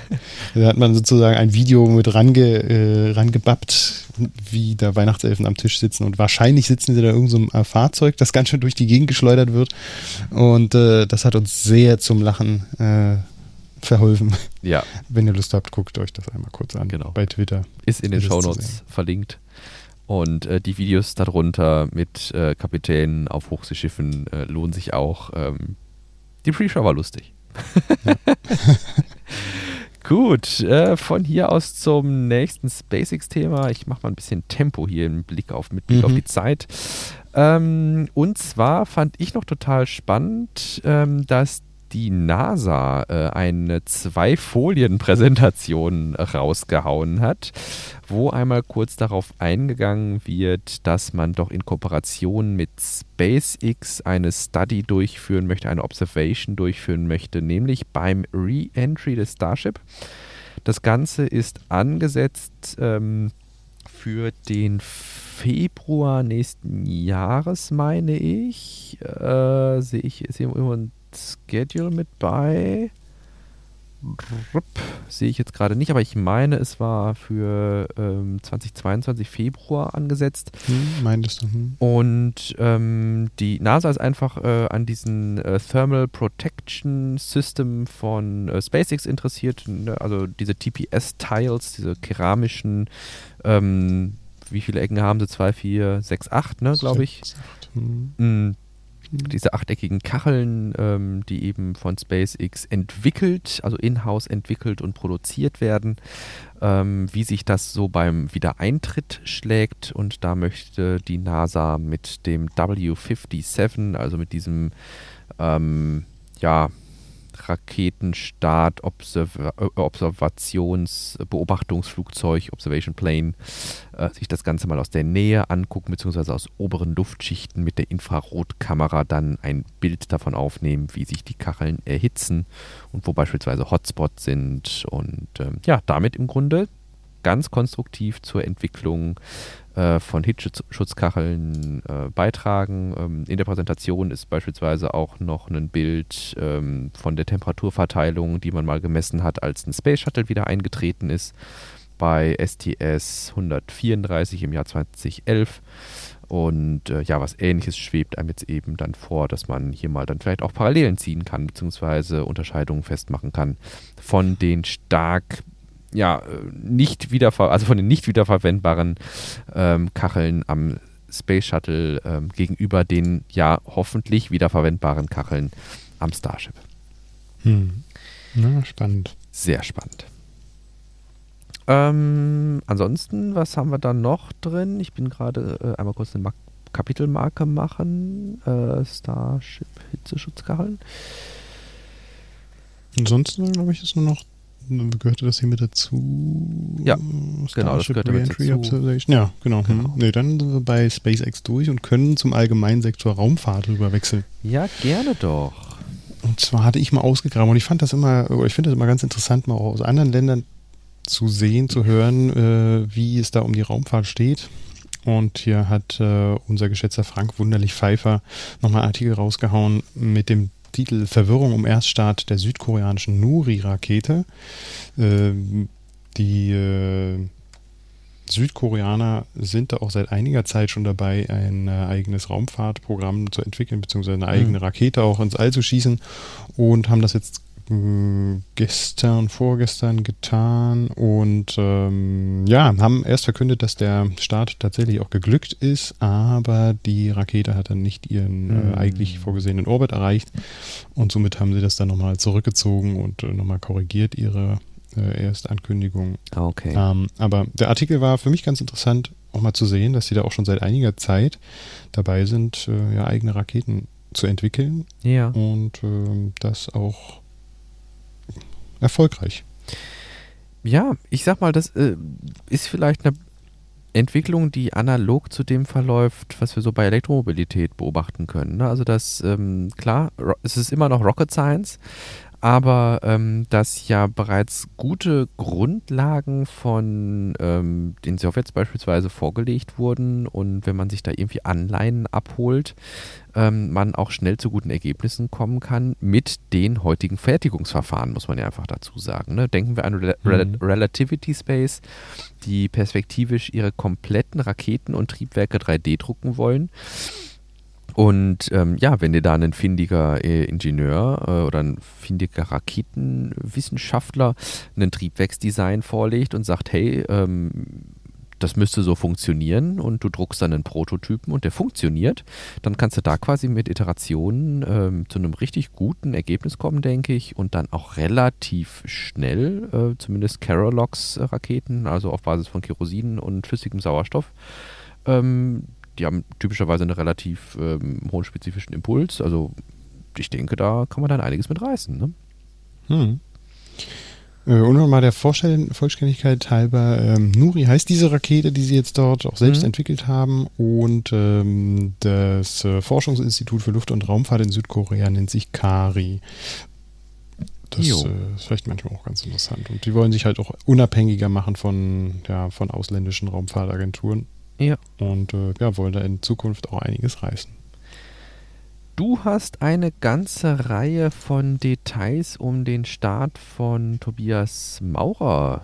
Da hat man sozusagen ein Video mit range, äh, rangebappt, wie da Weihnachtselfen am Tisch sitzen und wahrscheinlich sitzen sie da in irgendeinem so Fahrzeug, das ganz schön durch die Gegend geschleudert wird. Und äh, das hat uns sehr zum Lachen äh, verholfen. Ja. Wenn ihr Lust habt, guckt euch das einmal kurz an. Genau. Bei Twitter. Ist in den Shownotes verlinkt. Und äh, die Videos darunter mit äh, Kapitänen auf Hochseeschiffen äh, lohnen sich auch. Ähm, die Pre-Show war lustig. Gut, äh, von hier aus zum nächsten SpaceX-Thema. Ich mache mal ein bisschen Tempo hier im Blick auf, mit Blick mhm. auf die Zeit. Ähm, und zwar fand ich noch total spannend, ähm, dass die NASA äh, eine Zwei-Folien-Präsentation rausgehauen hat, wo einmal kurz darauf eingegangen wird, dass man doch in Kooperation mit SpaceX eine Study durchführen möchte, eine Observation durchführen möchte, nämlich beim Re-Entry des Starship. Das Ganze ist angesetzt ähm, für den Februar nächsten Jahres, meine ich. Äh, sehe ich, sehe immer Schedule mit bei. Sehe ich jetzt gerade nicht, aber ich meine, es war für ähm, 2022 Februar angesetzt. Hm, meintest du? Hm. Und ähm, die NASA ist einfach äh, an diesen äh, Thermal Protection System von äh, SpaceX interessiert. Ne? Also diese TPS-Tiles, diese keramischen, ähm, wie viele Ecken haben sie? 2, 4, 6, 8, ne, glaube ich. 6, 8, hm diese achteckigen Kacheln, ähm, die eben von SpaceX entwickelt, also in-house entwickelt und produziert werden, ähm, wie sich das so beim Wiedereintritt schlägt. Und da möchte die NASA mit dem W57, also mit diesem ähm, ja, Raketenstart, Observ Observations-, Beobachtungsflugzeug, Observation Plane, äh, sich das Ganze mal aus der Nähe angucken, beziehungsweise aus oberen Luftschichten mit der Infrarotkamera dann ein Bild davon aufnehmen, wie sich die Kacheln erhitzen und wo beispielsweise Hotspots sind und ähm, ja, damit im Grunde ganz konstruktiv zur Entwicklung äh, von Hitzschutzkacheln äh, beitragen. Ähm, in der Präsentation ist beispielsweise auch noch ein Bild ähm, von der Temperaturverteilung, die man mal gemessen hat, als ein Space Shuttle wieder eingetreten ist bei STS 134 im Jahr 2011. Und äh, ja, was ähnliches schwebt einem jetzt eben dann vor, dass man hier mal dann vielleicht auch Parallelen ziehen kann, beziehungsweise Unterscheidungen festmachen kann von den stark ja, nicht wiederver also von den nicht wiederverwendbaren ähm, Kacheln am Space Shuttle ähm, gegenüber den ja hoffentlich wiederverwendbaren Kacheln am Starship. Hm. Na, spannend. Sehr spannend. Ähm, ansonsten, was haben wir da noch drin? Ich bin gerade äh, einmal kurz eine Kapitelmarke machen. Äh, Starship Hitzeschutzkacheln. Ansonsten, glaube ich, ist nur noch gehörte das hier mit dazu? Ja, genau, das gehört damit dazu. Observation. Ja, genau. genau. Hm. Nee, dann sind wir bei SpaceX durch und können zum allgemeinen Sektor Raumfahrt rüberwechseln. Ja, gerne doch. Und zwar hatte ich mal ausgegraben und ich fand das immer, ich finde das immer ganz interessant, mal auch aus anderen Ländern zu sehen, zu hören, äh, wie es da um die Raumfahrt steht. Und hier hat äh, unser geschätzter Frank Wunderlich Pfeiffer nochmal einen Artikel rausgehauen mit dem Titel Verwirrung um Erststart der südkoreanischen Nuri-Rakete. Äh, die äh, Südkoreaner sind da auch seit einiger Zeit schon dabei, ein äh, eigenes Raumfahrtprogramm zu entwickeln, beziehungsweise eine eigene mhm. Rakete auch ins All zu schießen und haben das jetzt gestern, vorgestern getan und ähm, ja, haben erst verkündet, dass der Start tatsächlich auch geglückt ist, aber die Rakete hat dann nicht ihren äh, äh, eigentlich vorgesehenen Orbit erreicht und somit haben sie das dann nochmal zurückgezogen und äh, nochmal korrigiert ihre äh, Erstankündigung. Okay. Ähm, aber der Artikel war für mich ganz interessant, auch mal zu sehen, dass sie da auch schon seit einiger Zeit dabei sind, äh, ja, eigene Raketen zu entwickeln. Ja. Und äh, das auch erfolgreich. Ja, ich sag mal, das äh, ist vielleicht eine Entwicklung, die analog zu dem verläuft, was wir so bei Elektromobilität beobachten können. Ne? Also das, ähm, klar, es ist immer noch Rocket Science, aber ähm, dass ja bereits gute Grundlagen von ähm, den Sowjets beispielsweise vorgelegt wurden und wenn man sich da irgendwie Anleihen abholt, ähm, man auch schnell zu guten Ergebnissen kommen kann mit den heutigen Fertigungsverfahren, muss man ja einfach dazu sagen. Ne? Denken wir an Rel mhm. Relativity Space, die perspektivisch ihre kompletten Raketen und Triebwerke 3D drucken wollen und ähm, ja, wenn dir da ein findiger äh, Ingenieur äh, oder ein findiger Raketenwissenschaftler ein Triebwerksdesign vorlegt und sagt, hey, ähm, das müsste so funktionieren und du druckst dann einen Prototypen und der funktioniert, dann kannst du da quasi mit Iterationen ähm, zu einem richtig guten Ergebnis kommen, denke ich, und dann auch relativ schnell, äh, zumindest Carolox-Raketen, also auf Basis von Kerosin und flüssigem Sauerstoff, ähm, die haben typischerweise einen relativ ähm, hohen spezifischen Impuls. Also ich denke, da kann man dann einiges mit reißen. Ne? Hm. Äh, und nochmal der Vollständigkeit halber, ähm, Nuri heißt diese Rakete, die sie jetzt dort auch selbst mhm. entwickelt haben und ähm, das äh, Forschungsinstitut für Luft- und Raumfahrt in Südkorea nennt sich KARI. Das äh, ist vielleicht manchmal auch ganz interessant. Und die wollen sich halt auch unabhängiger machen von, ja, von ausländischen Raumfahrtagenturen. Ja. Und äh, ja, wollen da in Zukunft auch einiges reißen. Du hast eine ganze Reihe von Details um den Start von Tobias Maurer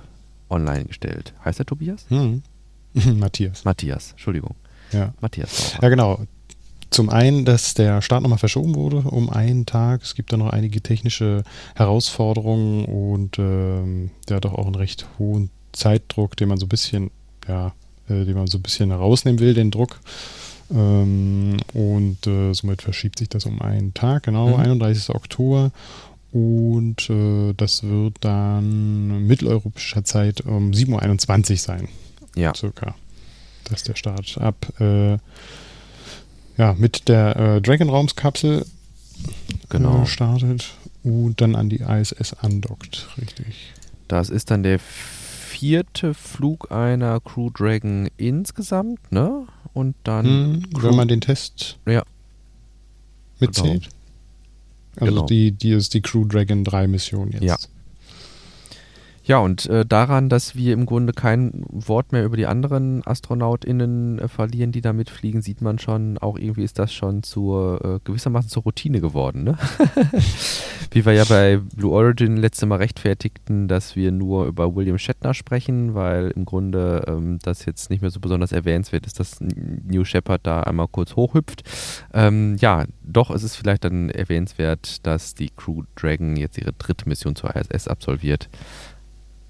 online gestellt. Heißt er Tobias? Hm. Matthias. Matthias, Entschuldigung. Ja. Matthias Maurer. Ja, genau. Zum einen, dass der Start nochmal verschoben wurde um einen Tag. Es gibt da noch einige technische Herausforderungen und ähm, der hat doch auch einen recht hohen Zeitdruck, den man so ein bisschen, ja, äh, den man so ein bisschen rausnehmen will, den Druck. Ähm, und äh, somit verschiebt sich das um einen Tag, genau, mhm. 31. Oktober. Und äh, das wird dann mitteleuropäischer Zeit um 7.21 Uhr sein. Ja. Circa. Das ist der Start ab. Äh, ja, mit der äh, Dragon-Raumskapsel genau. Äh, startet und dann an die ISS andockt, richtig. Das ist dann der vierte Flug einer Crew Dragon insgesamt, ne? Und dann. Hm, wenn man den Test ja. mitzählt. Genau. Also genau. die, die ist die Crew Dragon 3 Mission jetzt. Ja. Ja, und äh, daran, dass wir im Grunde kein Wort mehr über die anderen AstronautInnen äh, verlieren, die da mitfliegen, sieht man schon, auch irgendwie ist das schon zur, äh, gewissermaßen zur Routine geworden, ne? Wie wir ja bei Blue Origin letzte Mal rechtfertigten, dass wir nur über William Shatner sprechen, weil im Grunde ähm, das jetzt nicht mehr so besonders erwähnenswert ist, dass New Shepard da einmal kurz hochhüpft. Ähm, ja, doch ist es vielleicht dann erwähnenswert, dass die Crew Dragon jetzt ihre dritte Mission zur ISS absolviert.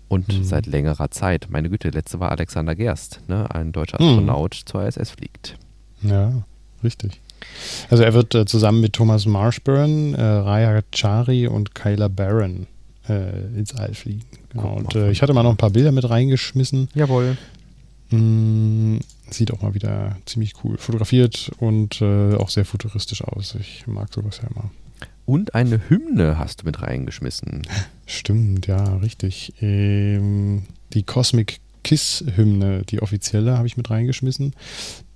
Und mhm. seit längerer Zeit, meine Güte, letzte war Alexander Gerst, ne? ein deutscher mhm. Astronaut mhm. zur ISS fliegt. Ja, richtig. Also er wird äh, zusammen mit Thomas Marshburn, äh, Raya Chari und Kyla Barron äh, ins All fliegen. Genau. Und äh, ich hatte mal noch ein paar Bilder mit reingeschmissen. Jawohl. Mm, sieht auch mal wieder ziemlich cool fotografiert und äh, auch sehr futuristisch aus. Ich mag sowas ja immer. Und eine Hymne hast du mit reingeschmissen. Stimmt, ja, richtig. Ähm, die Cosmic Kiss Hymne, die offizielle, habe ich mit reingeschmissen.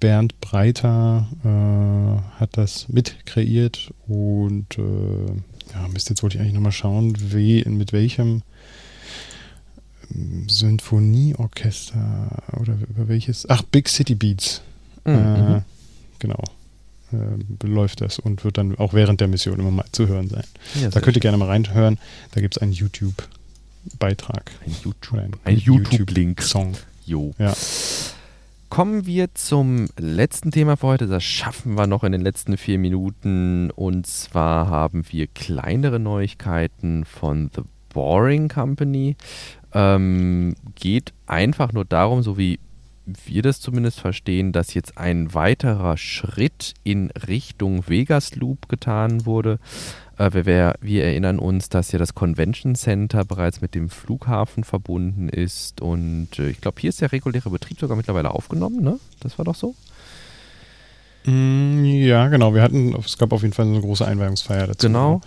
Bernd Breiter äh, hat das mit kreiert und äh, ja, Mist, jetzt wollte ich eigentlich nochmal schauen, wie, mit welchem ähm, Symphonieorchester oder über welches. Ach, Big City Beats. Mhm. Äh, mhm. genau äh, läuft das und wird dann auch während der Mission immer mal zu hören sein. Ja, da könnt ihr gerne mal reinhören. Da gibt es einen YouTube-Beitrag. Ein YouTube-Link. Ein YouTube-Song. Jo. Ja. Kommen wir zum letzten Thema für heute. Das schaffen wir noch in den letzten vier Minuten. Und zwar haben wir kleinere Neuigkeiten von The Boring Company. Ähm, geht einfach nur darum, so wie wir das zumindest verstehen, dass jetzt ein weiterer Schritt in Richtung Vegas Loop getan wurde. Äh, wir, wir, erinnern uns, dass ja das Convention Center bereits mit dem Flughafen verbunden ist und äh, ich glaube, hier ist der reguläre Betrieb sogar mittlerweile aufgenommen, ne? Das war doch so? Mm, ja, genau. Wir hatten, es gab auf jeden Fall eine große Einweihungsfeier dazu. Genau.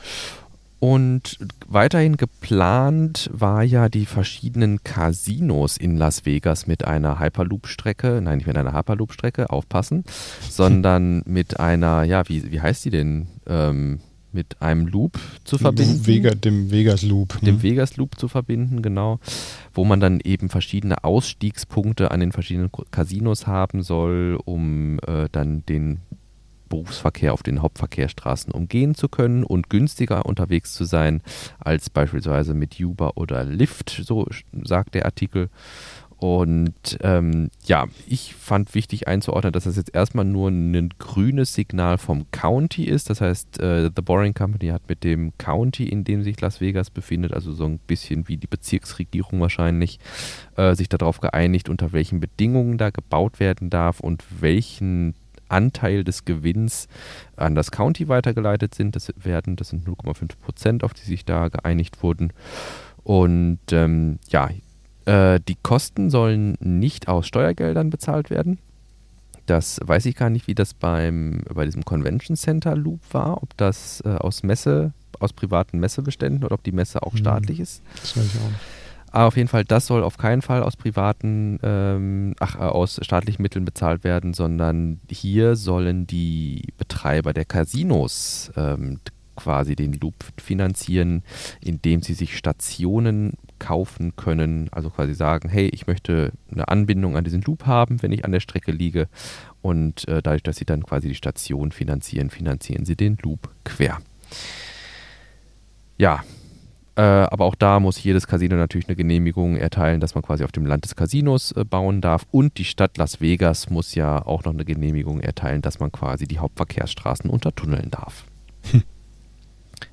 Und weiterhin geplant war ja die verschiedenen Casinos in Las Vegas mit einer Hyperloop-Strecke, nein, nicht mit einer Hyperloop-Strecke, aufpassen, sondern mit einer, ja, wie, wie heißt die denn? Ähm, mit einem Loop zu verbinden. Vega, dem Vegas Loop. Dem hm. Vegas Loop zu verbinden, genau. Wo man dann eben verschiedene Ausstiegspunkte an den verschiedenen Casinos haben soll, um äh, dann den Berufsverkehr auf den Hauptverkehrsstraßen umgehen zu können und günstiger unterwegs zu sein als beispielsweise mit Uber oder Lyft, so sagt der Artikel. Und ähm, ja, ich fand wichtig einzuordnen, dass das jetzt erstmal nur ein grünes Signal vom County ist. Das heißt, äh, The Boring Company hat mit dem County, in dem sich Las Vegas befindet, also so ein bisschen wie die Bezirksregierung wahrscheinlich, äh, sich darauf geeinigt, unter welchen Bedingungen da gebaut werden darf und welchen Anteil des Gewinns an das County weitergeleitet sind. Das werden, das sind 0,5 Prozent, auf die sich da geeinigt wurden. Und ähm, ja, äh, die Kosten sollen nicht aus Steuergeldern bezahlt werden. Das weiß ich gar nicht, wie das beim, bei diesem Convention Center Loop war, ob das äh, aus Messe, aus privaten Messebeständen oder ob die Messe auch hm, staatlich ist. Das weiß ich auch nicht. Aber auf jeden Fall, das soll auf keinen Fall aus privaten, ähm, ach, äh, aus staatlichen Mitteln bezahlt werden, sondern hier sollen die Betreiber der Casinos ähm, quasi den Loop finanzieren, indem sie sich Stationen kaufen können, also quasi sagen, hey, ich möchte eine Anbindung an diesen Loop haben, wenn ich an der Strecke liege. Und äh, dadurch, dass sie dann quasi die Station finanzieren, finanzieren sie den Loop quer. Ja, äh, aber auch da muss jedes Casino natürlich eine Genehmigung erteilen, dass man quasi auf dem Land des Casinos äh, bauen darf. Und die Stadt Las Vegas muss ja auch noch eine Genehmigung erteilen, dass man quasi die Hauptverkehrsstraßen untertunneln darf. Hm.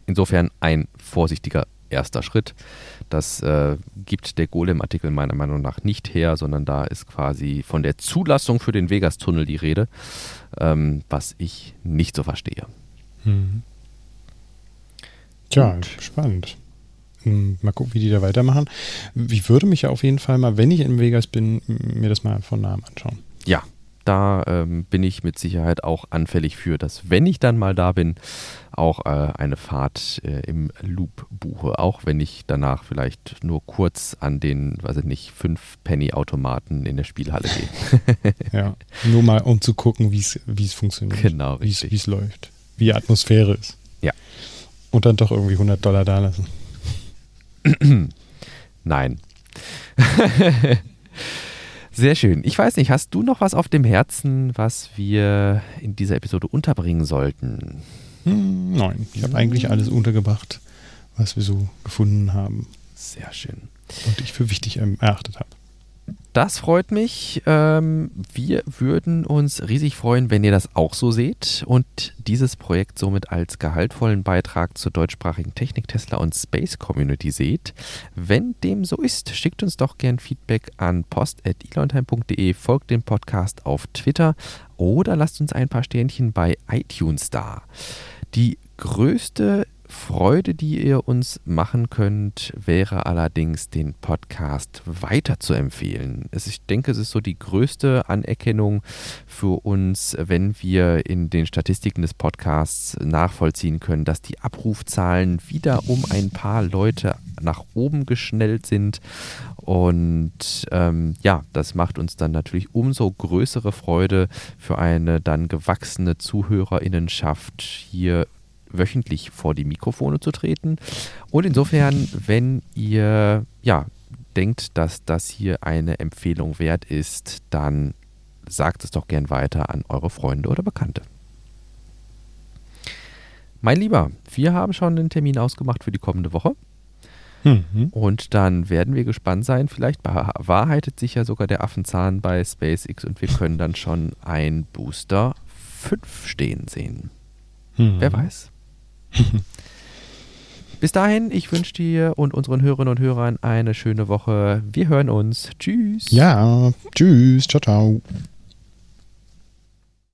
Insofern ein vorsichtiger erster Schritt. Das äh, gibt der Golem-Artikel meiner Meinung nach nicht her, sondern da ist quasi von der Zulassung für den Vegas-Tunnel die Rede, ähm, was ich nicht so verstehe. Mhm. Tja, Und. spannend. Hm, mal gucken, wie die da weitermachen. Ich würde mich ja auf jeden Fall mal, wenn ich in Vegas bin, mir das mal von nahem anschauen. Ja, da ähm, bin ich mit Sicherheit auch anfällig für, dass wenn ich dann mal da bin, auch äh, eine Fahrt äh, im Loop buche, auch wenn ich danach vielleicht nur kurz an den, weiß ich nicht, fünf Penny-Automaten in der Spielhalle gehe. ja, nur mal um zu gucken, wie es funktioniert. Genau, Wie es läuft, wie die Atmosphäre ist. Ja. Und dann doch irgendwie 100 Dollar da lassen. Nein. Sehr schön. Ich weiß nicht, hast du noch was auf dem Herzen, was wir in dieser Episode unterbringen sollten? Hm, nein, ich habe eigentlich alles untergebracht, was wir so gefunden haben. Sehr schön. Und ich für wichtig erachtet habe. Das freut mich. Ähm, wir würden uns riesig freuen, wenn ihr das auch so seht und dieses Projekt somit als gehaltvollen Beitrag zur deutschsprachigen Technik, Tesla und Space Community seht. Wenn dem so ist, schickt uns doch gern Feedback an post.elonheim.de, folgt dem Podcast auf Twitter oder lasst uns ein paar Sternchen bei iTunes da. Die größte Freude, die ihr uns machen könnt, wäre allerdings, den Podcast weiter zu empfehlen. Ich denke, es ist so die größte Anerkennung für uns, wenn wir in den Statistiken des Podcasts nachvollziehen können, dass die Abrufzahlen wieder um ein paar Leute nach oben geschnellt sind. Und ähm, ja, das macht uns dann natürlich umso größere Freude für eine dann gewachsene Zuhörerinnenschaft hier wöchentlich vor die Mikrofone zu treten. Und insofern, wenn ihr ja denkt, dass das hier eine Empfehlung wert ist, dann sagt es doch gern weiter an eure Freunde oder Bekannte. Mein Lieber, wir haben schon einen Termin ausgemacht für die kommende Woche. Mhm. Und dann werden wir gespannt sein. Vielleicht bewahrheitet sich ja sogar der Affenzahn bei SpaceX und wir können dann schon ein Booster 5 stehen sehen. Mhm. Wer weiß. Bis dahin, ich wünsche dir und unseren Hörerinnen und Hörern eine schöne Woche. Wir hören uns. Tschüss. Ja, tschüss. Ciao, ciao.